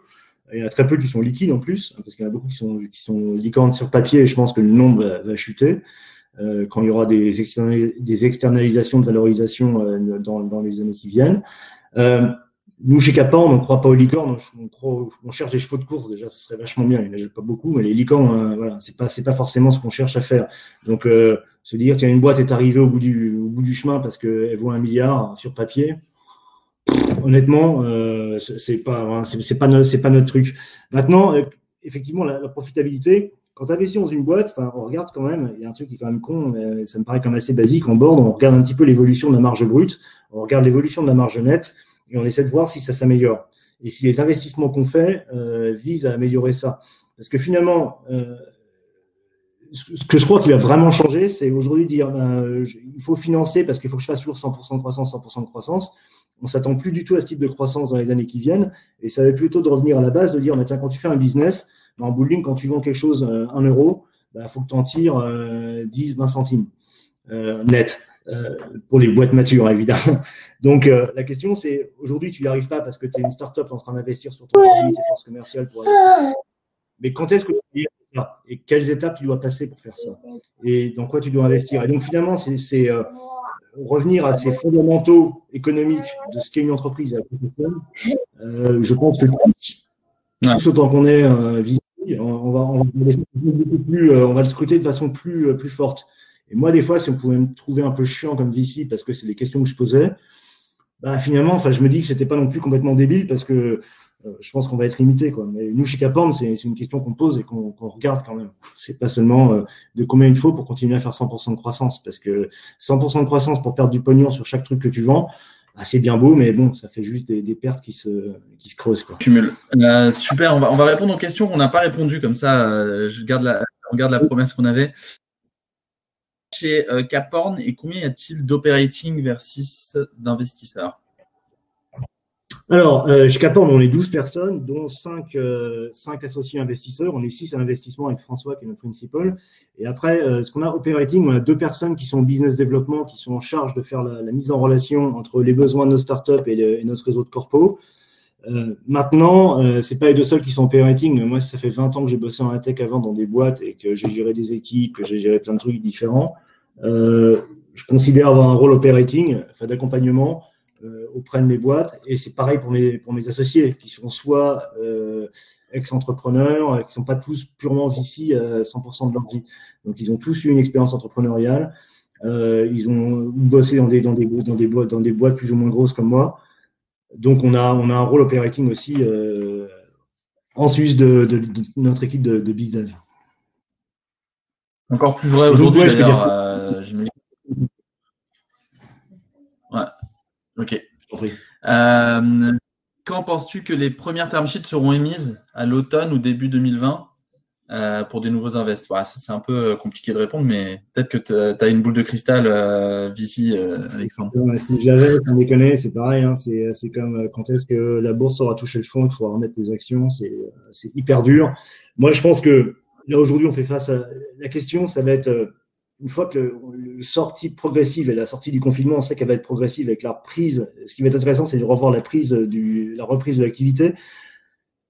Il y en a très peu qui sont liquides en plus, hein, parce qu'il y en a beaucoup qui sont, licornes sur papier et je pense que le nombre va, chuter euh, quand il y aura des, externalisations de valorisation euh, dans, les années qui viennent. Euh, nous, chez Capan, on ne croit pas aux licornes, on, on, cherche des chevaux de course, déjà, ce serait vachement bien. Il n'y en a pas beaucoup, mais les licornes, euh, voilà, c'est pas, forcément ce qu'on cherche à faire. Donc, euh, se dire, tiens, une boîte est arrivée au bout du chemin parce qu'elle vaut un milliard sur papier, honnêtement, euh, c'est pas, c'est pas, c'est pas notre truc. Maintenant, euh, effectivement, la, profitabilité, quand tu investis dans une boîte, on regarde quand même, il y a un truc qui est quand même con, mais ça me paraît quand même assez basique en board, on regarde un petit peu l'évolution de la marge brute, on regarde l'évolution de la marge nette, et on essaie de voir si ça s'améliore. Et si les investissements qu'on fait euh, visent à améliorer ça. Parce que finalement, euh, ce que je crois qu'il va vraiment changer, c'est aujourd'hui dire ben, il faut financer parce qu'il faut que je fasse toujours 100% de croissance, 100% de croissance on s'attend plus du tout à ce type de croissance dans les années qui viennent. Et ça va plutôt de revenir à la base, de dire, bah, tiens, quand tu fais un business, bah, en bowling, quand tu vends quelque chose euh, un euro, il bah, faut que tu en tires 10, 20 centimes net. pour les boîtes matures, évidemment. Donc, la question, c'est aujourd'hui, tu n'y arrives pas parce que tu es une startup en train d'investir sur ton produit, tes forces commerciales. Mais quand est-ce que tu ça Et quelles étapes tu dois passer pour faire ça? Et dans quoi tu dois investir? Et donc, finalement, c'est revenir à ces fondamentaux économiques de ce qu'est une entreprise à euh, je pense que tous, autant qu'on est euh, on, va, on, va plus, euh, on va le scruter de façon plus, euh, plus forte. Et moi, des fois, si on pouvait me trouver un peu chiant comme VC, parce que c'est des questions que je posais, bah, finalement, enfin, je me dis que c'était pas non plus complètement débile parce que je pense qu'on va être limité. Quoi. Mais nous, chez Caporn, c'est une question qu'on pose et qu'on regarde quand même. C'est pas seulement euh, de combien il faut pour continuer à faire 100% de croissance, parce que 100% de croissance pour perdre du pognon sur chaque truc que tu vends, bah, c'est bien beau, mais bon, ça fait juste des, pertes qui se, creusent. Euh, super, on va, on va répondre aux questions qu'on n'a pas répondu, comme ça, je garde la, on garde la promesse qu'on avait. Chez Caporn, et combien y a-t-il d'operating versus d'investisseurs? Alors, euh, chez Caporn, on est 12 personnes, dont 5, euh, associés investisseurs. On est 6 à l'investissement avec François, qui est notre principal. Et après, euh, ce qu'on a operating, on a deux personnes qui sont au business développement, qui sont en charge de faire la, mise en relation entre les besoins de nos startups et, notre réseau de corpo. Euh, maintenant, euh, c'est pas les deux seuls qui sont operating. Moi, ça fait 20 ans que j'ai bossé en tech avant dans des boîtes et que j'ai géré des équipes, que j'ai géré plein de trucs différents. je considère avoir un rôle operating, enfin d'accompagnement euh, auprès de mes boîtes. Et c'est pareil pour mes, pour mes associés, qui sont soit euh, ex-entrepreneurs, qui ne sont pas tous purement VC à 100% de leur vie. Donc, ils ont tous eu une expérience entrepreneuriale. Euh, ils ont bossé dans des, dans, des, dans, des boîtes, dans des boîtes plus ou moins grosses comme moi. Donc, on a, on a un rôle operating aussi en Suisse de, notre équipe de, de BizDev. Encore plus vrai aujourd'hui, Ok. Euh, quand penses-tu que les premières term sheets seront émises à l'automne ou début 2020 euh, pour des nouveaux invests? C'est un peu euh, compliqué de répondre, mais peut-être que tu as une boule de cristal euh, Vici, Alexandre. si je l'avais, on les connaît, c'est pareil. Hein, c'est comme quand est-ce que la bourse aura touché le fond, il faudra remettre des actions. C'est hyper dur. Moi, je pense que là, aujourd'hui, on fait face à la question, ça va être une fois que la sortie progressive et la sortie du confinement, on sait qu'elle va être progressive avec la prise. Ce qui va être intéressant, c'est de revoir la prise la reprise de l'activité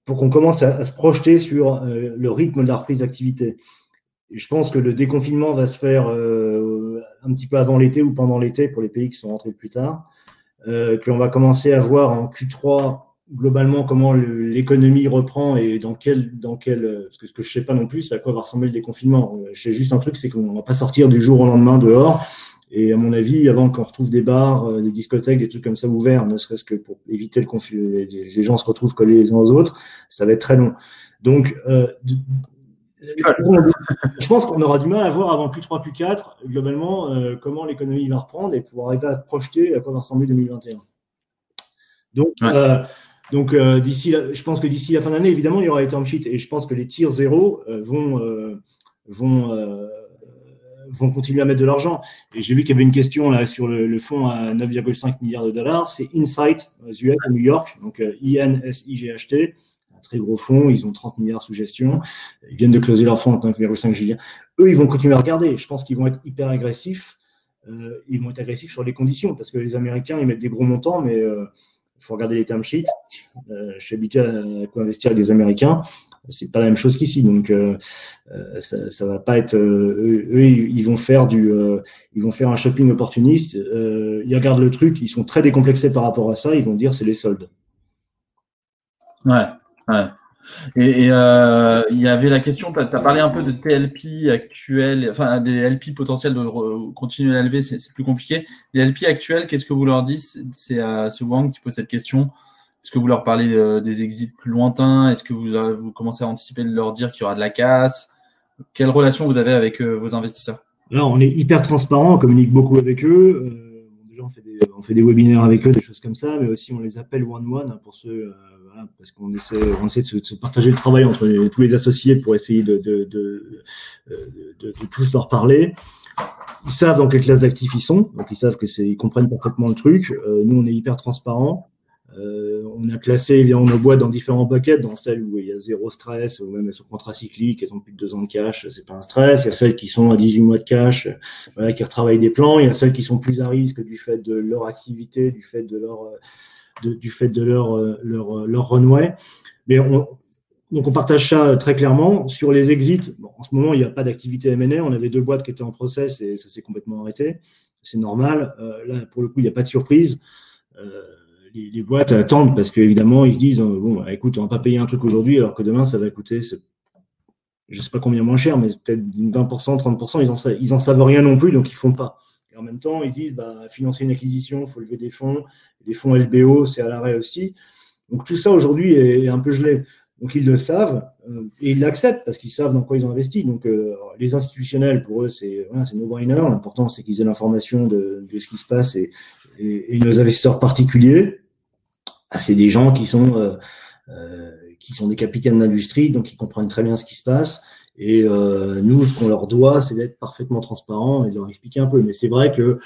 pour qu'on commence à, se projeter sur euh, le rythme de la reprise d'activité. je pense que le déconfinement va se faire euh, un petit peu avant l'été ou pendant l'été pour les pays qui sont rentrés plus tard. Euh, qu'on va commencer à voir en Q3 globalement comment l'économie reprend et dans quel, dans quel, parce que ce que je sais pas non plus, c'est à quoi va ressembler le déconfinement. Je sais juste un truc, c'est qu'on va pas sortir du jour au lendemain dehors. Et à mon avis, avant qu'on retrouve des bars, euh, des discothèques, des trucs comme ça ouverts, ne serait-ce que pour éviter le conflit, les gens se retrouvent collés les uns aux autres, ça va être très long. Donc, euh, *laughs* je pense qu'on aura du mal à voir avant plus 3, plus 4, globalement, euh, comment l'économie va reprendre et pouvoir arriver à projeter à quoi va ressembler 2021. Donc, euh, donc, euh, d'ici, je pense que d'ici la fin d'année, évidemment, il y aura les term sheets et je pense que les tiers zéro euh, vont, euh, vont, vont continuer à mettre de l'argent. Et j'ai vu qu'il y avait une question là sur le, le fonds à 9,5 milliards de dollars. C'est Insight aux US à New York, donc I-N-S-I-G-H-T, un très gros fonds. Ils ont 30 milliards sous gestion. Ils viennent de closer leur fonds à 9,5 milliards. Eux, ils vont continuer à regarder. Je pense qu'ils vont être hyper agressifs. ils vont être agressifs sur les conditions parce que les Américains, ils mettent des gros montants, mais il faut regarder les term sheets. Euh, je suis habitué à co-investir avec des Américains. C'est pas la même chose qu'ici, donc euh, euh ça, va pas être. Eux, ils vont faire du, ils vont faire un shopping opportuniste. ils regardent le truc, ils sont très décomplexés par rapport à ça. Ils vont dire c'est les soldes. Ouais, ouais. Et, euh, il y avait la question, tu as parlé un peu de TLP actuels, enfin des LP potentiels de continuer à élever, c'est plus compliqué. Les LP actuels, qu'est-ce que vous leur dites? C'est euh, Wang qui pose cette question. Est-ce que vous leur parlez euh, des exits plus lointains? Est-ce que vous, euh, vous commencez à anticiper de leur dire qu'il y aura de la casse? Quelle relation vous avez avec vos investisseurs? Alors, on est hyper transparent, on communique beaucoup avec eux. déjà, on fait, des, on fait, des, webinaires avec eux, des choses comme ça, mais aussi on les appelle one-one hein, pour ceux parce qu'on essaie, on de se, partager le travail entre tous les associés pour essayer de, de, tous leur parler. Ils savent dans quelle classe d'actifs ils sont, ils savent que ils comprennent parfaitement le truc. Euh, nous, on est hyper transparent. on a classé évidemment nos boîtes dans différents buckets, dans celles où il y a zéro stress, ou même elles sont contracycliques, elles ont plus de deux ans de cash, c'est pas un stress. Il y a celles qui sont à 18 mois de cash, voilà, qui retravaillent des plans. Il y a celles qui sont plus à risque du fait de leur activité, du fait de leur, du fait de leur, leur, leur runway. Mais on, donc on partage ça très clairement. Sur les exits, en ce moment, il n'y a pas d'activité M&A. On avait deux boîtes qui étaient en process et ça s'est complètement arrêté. C'est normal. Euh, là, pour le coup, il n'y a pas de surprise. Euh, les, boîtes attendent parce qu'évidemment, ils se disent, euh, bon, bah, écoute, on ne va pas payer un truc aujourd'hui alors que demain, ça va coûter, je ne sais pas combien moins cher, mais peut-être 20%, 30%, ils n'en ils en savent rien non plus, donc ils ne font pas. Et en même temps, ils disent, bah, financer une acquisition, il faut lever des fonds. Les fonds LBO, c'est à l'arrêt aussi. Donc tout ça aujourd'hui est un peu gelé. Donc ils le savent euh, et ils l'acceptent parce qu'ils savent dans quoi ils ont investi. Donc euh, les institutionnels, pour eux, c'est voilà, no-brainer. L'important, c'est qu'ils aient l'information de, ce qui se passe et, nos investisseurs particuliers, ah, c'est des gens qui sont euh, qui sont des capitaines d'industrie, donc ils comprennent très bien ce qui se passe. Et nous, ce qu'on leur doit, c'est d'être parfaitement transparent et de leur expliquer un peu. Mais c'est vrai que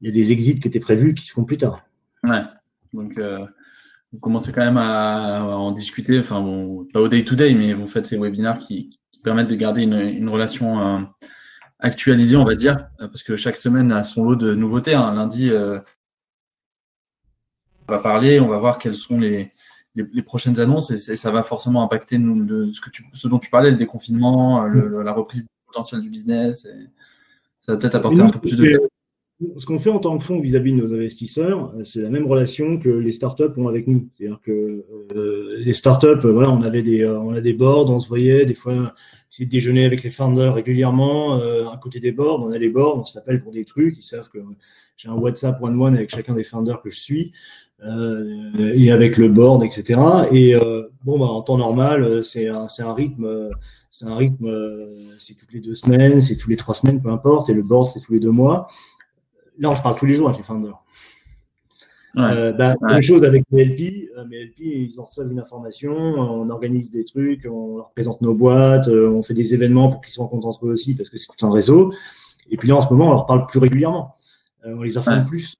il y a des exits qui étaient prévus qui se font plus tard. Ouais. Donc vous commencez quand même à, en discuter, enfin bon, pas au day-to-day, mais vous faites ces webinaires qui, qui permettent de garder une, une relation euh, actualisée, on va dire, euh, parce que chaque semaine a son lot de nouveautés. Hein. Lundi, euh, on va parler, on va voir quelles sont les, les, les prochaines annonces et, ça va forcément impacter nous, ce, que tu, ce dont tu parlais, le déconfinement, le, la reprise potentielle du business. Et ça va peut-être apporter un peu plus de ce qu'on fait en tant que fonds vis-à-vis de nos investisseurs, euh, c'est la même relation que les startups ont avec nous. C'est-à-dire que euh, les startups, euh, voilà, on avait des, on a des boards, on se voyait des fois, c'est déjeuner avec les founders régulièrement. à côté des boards, on a les boards, on s'appelle pour des trucs. Ils savent que j'ai un WhatsApp one-one avec chacun des founders que je suis et avec le board, etc. Et bon, bah, en temps normal, c'est un, c'est un rythme. c'est un rythme, c'est toutes les deux semaines, c'est tous les trois semaines, peu importe, et le board, c'est tous les deux mois. Là, je parle tous les jours avec les founders. Euh, bah, Même chose avec mes LP. Euh, mes LP, ils reçoivent une information, on organise des trucs, on leur présente nos boîtes, euh, on fait des événements pour qu'ils se rencontrent entre eux aussi parce que c'est tout un réseau. Et puis là, en ce moment, on leur parle plus régulièrement. on les informe plus.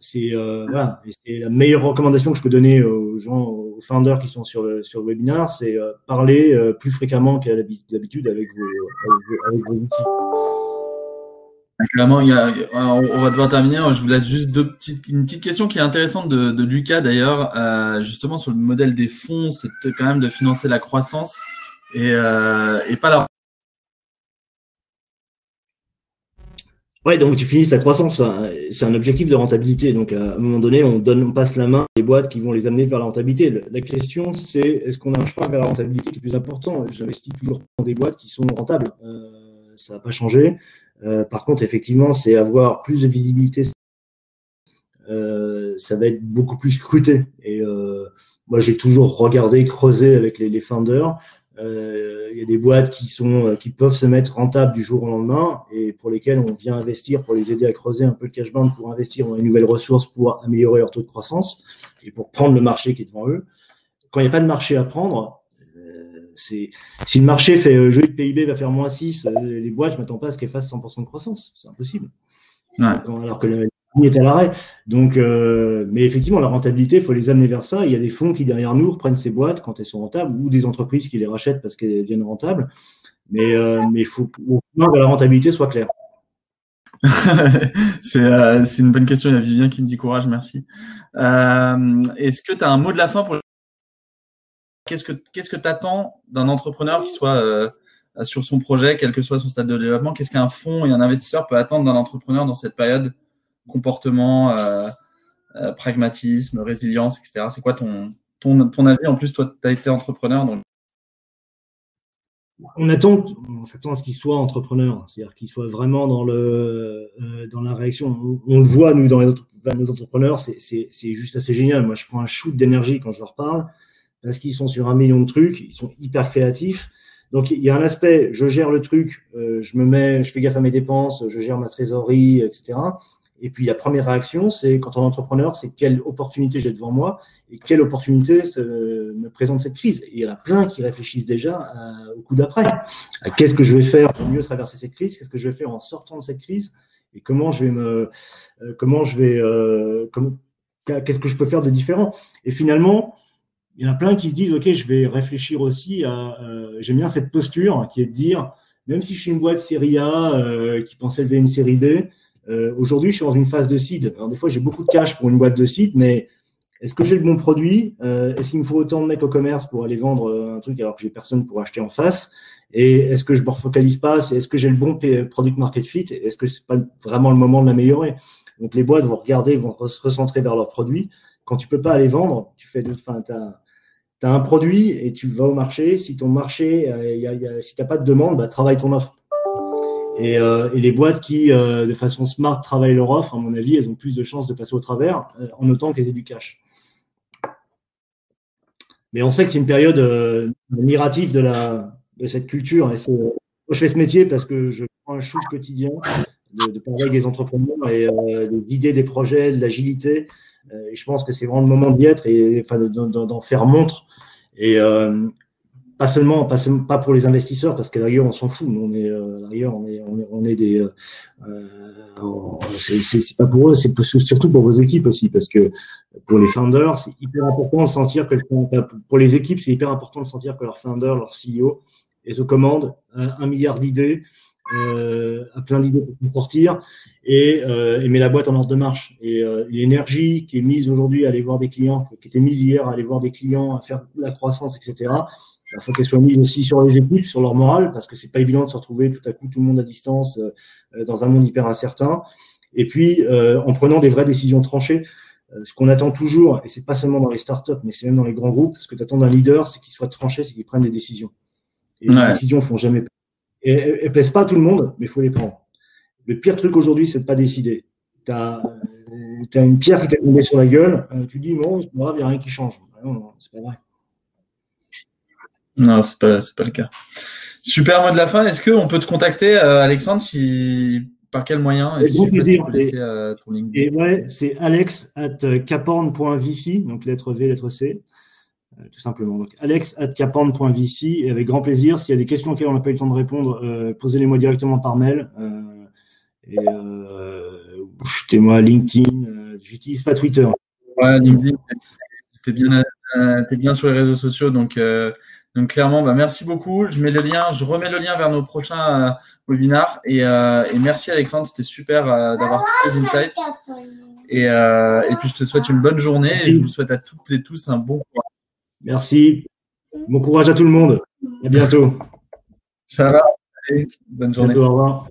C'est voilà, la meilleure recommandation que je peux donner aux gens, aux founders qui sont sur le, sur le webinaire, c'est parler plus fréquemment qu'à l'habitude avec vos, avec vos outils. Clairement, il y a, on va devoir terminer. Je vous laisse juste une petite question qui est intéressante de, Lucas d'ailleurs, euh, justement sur le modèle des fonds, c'est quand même de financer la croissance et, euh, et pas la. Ouais, donc tu finis la croissance, c'est un objectif de rentabilité. Donc à un moment donné, on donne, on passe la main à des boîtes qui vont les amener vers la rentabilité. La question, c'est est-ce qu'on a un choix vers la rentabilité qui est plus important? J'investis toujours dans des boîtes qui sont rentables. Euh, ça n'a pas changé. Euh, par contre, effectivement, c'est avoir plus de visibilité. Euh, ça va être beaucoup plus scruté. Et euh, moi, j'ai toujours regardé, creusé avec les, les founders. Il y a des boîtes qui sont qui peuvent se mettre rentables du jour au lendemain et pour lesquelles on vient investir pour les aider à creuser un peu le cash burn pour investir dans une nouvelle ressource pour améliorer leur taux de croissance et pour prendre le marché qui est devant eux. Quand il n'y a pas de marché à prendre, c'est si le marché fait euh, joli PIB va faire moins 6, euh, les boîtes, je m'attends pas à ce qu'elles fassent 100% de croissance. C'est impossible. Alors que l'économie est à l'arrêt. Donc, euh, mais effectivement, la rentabilité, il faut les amener vers ça. Il y a des fonds qui, derrière nous, reprennent ces boîtes quand elles sont rentables ou des entreprises qui les rachètent parce qu'elles deviennent rentables. Mais il faut que la rentabilité soit claire. *laughs* c'est une bonne question. Il y a Vivien qui me dit courage, merci. Est-ce que tu as un mot de la fin pour Qu'est-ce que qu'est-ce que tu attends d'un entrepreneur qui soit euh, sur son projet, quel que soit son stade de développement? Qu'est-ce qu'un fonds et un investisseur peut attendre d'un entrepreneur dans cette période? Comportement, euh, euh, pragmatisme, résilience, etc. C'est quoi ton, ton, ton avis? En plus, toi, tu as été entrepreneur. Donc... On attend, on s'attend à ce qu'il soit entrepreneur, c'est-à-dire qu'il soit vraiment dans, le, dans la réaction. On, le voit, nous, dans les autres, nos entrepreneurs, c'est juste assez génial. Moi, je prends un shoot d'énergie quand je leur parle parce qu'ils sont sur un million de trucs, ils sont hyper créatifs. Donc il y a un aspect, je gère le truc, euh, je me mets, je fais gaffe à mes dépenses, je gère ma trésorerie, etc. Et puis la première réaction, c'est quand on est entrepreneur, c'est quelle opportunité j'ai devant moi et quelle opportunité me présente cette crise. Et il y en a plein qui réfléchissent déjà au coup d'après. Qu'est-ce que je vais faire pour mieux traverser cette crise? Qu'est-ce que je vais faire en sortant de cette crise? Et comment je vais me, euh, comment je vais, euh, qu'est-ce que je peux faire de différent? Et finalement, il y en a plein qui se disent, OK, je vais réfléchir aussi à, euh, j'aime bien cette posture qui est de dire, même si je suis une boîte série A euh, qui pense élever une série B, euh, aujourd'hui, je suis dans une phase de seed. Alors, des fois, j'ai beaucoup de cash pour une boîte de seed, mais est-ce que j'ai le bon produit Est-ce qu'il me faut autant de mecs au commerce pour aller vendre un truc alors que j'ai personne pour acheter en face? Et est-ce que je me refocalise pas? Est-ce que j'ai le bon product market fit? Est-ce que c'est pas vraiment le moment de l'améliorer? Donc, les boîtes vont regarder, vont se recentrer vers leurs produits. Quand tu peux pas aller vendre, tu fais de, enfin, tu as un produit et tu vas au marché. Si ton marché, euh, si tu n'as pas de demande, bah, travaille ton offre. Et, euh, et les boîtes qui, euh, de façon smart, travaillent leur offre, à mon avis, elles ont plus de chances de passer au travers en autant qu'elles aient du cash. Mais on sait que c'est une période admirative de, la, de cette culture. Et je fais ce métier parce que je prends un shoot quotidien de, parler avec des entrepreneurs et des idées, des projets, de l'agilité. et je pense que c'est vraiment le moment d'y être et enfin, d'en faire montre et euh, pas seulement, pas, pas pour les investisseurs, parce qu'à l'ailleurs on s'en fout. est, euh, on est, on est, on est des, euh, c'est pas pour eux, c'est surtout pour vos équipes aussi, parce que pour les founders, c'est hyper important de sentir que pour les équipes, c'est hyper important de sentir que leur founder, leur CEO, est aux commandes, un milliard d'idées, euh, a plein d'idées pour sortir et, euh, et met la boîte en ordre de marche. Et euh, l'énergie qui est mise aujourd'hui à aller voir des clients, qui était mise hier à aller voir des clients, à faire la croissance, etc. Il faut qu'elle soit mise aussi sur les équipes, sur leur morale, parce que c'est pas évident de se retrouver tout à coup tout le monde à distance euh, dans un monde hyper incertain. Et puis euh, en prenant des vraies décisions tranchées. Ce qu'on attend toujours, et c'est pas seulement dans les startups, mais c'est même dans les grands groupes, ce que tu attends d'un leader, c'est qu'il soit tranché, c'est qu'il prenne des décisions. Et les décisions font jamais et elles, ne plaisent pas à tout le monde, mais il faut les prendre. Le pire truc aujourd'hui, c'est de pas décider. Tu as, euh, une pierre qui t'est tombée sur la gueule, euh, tu dis, bon, c'est pas grave, il n'y a rien qui change. Non, non, c'est pas vrai. Non, c'est pas, pas le cas. Super mot de la fin. Est-ce qu'on peut te contacter, euh, Alexandre, si par quel moyen? Plaisir. Et, ouais, c'est alex at caporn.vc, donc lettre V, lettre C. Euh, tout simplement. Donc, alex.capan.vc, et avec grand plaisir, s'il y a des questions auxquelles on n'a pas eu le temps de répondre, euh, posez-les-moi directement par mail. Euh, et moi LinkedIn, j'utilise pas Twitter. Ouais, LinkedIn, tu es bien, sur les réseaux sociaux, donc, donc clairement, bah, merci beaucoup. Je mets le lien, je remets le lien vers nos prochains webinars. Et, et, merci Alexandre, c'était super d'avoir tous tes insights. Et, et puis je te souhaite une bonne journée et je vous souhaite à toutes et tous un bon courage. Merci. Bon courage à tout le monde. À bientôt. Ça va. Allez, bonne journée. au revoir.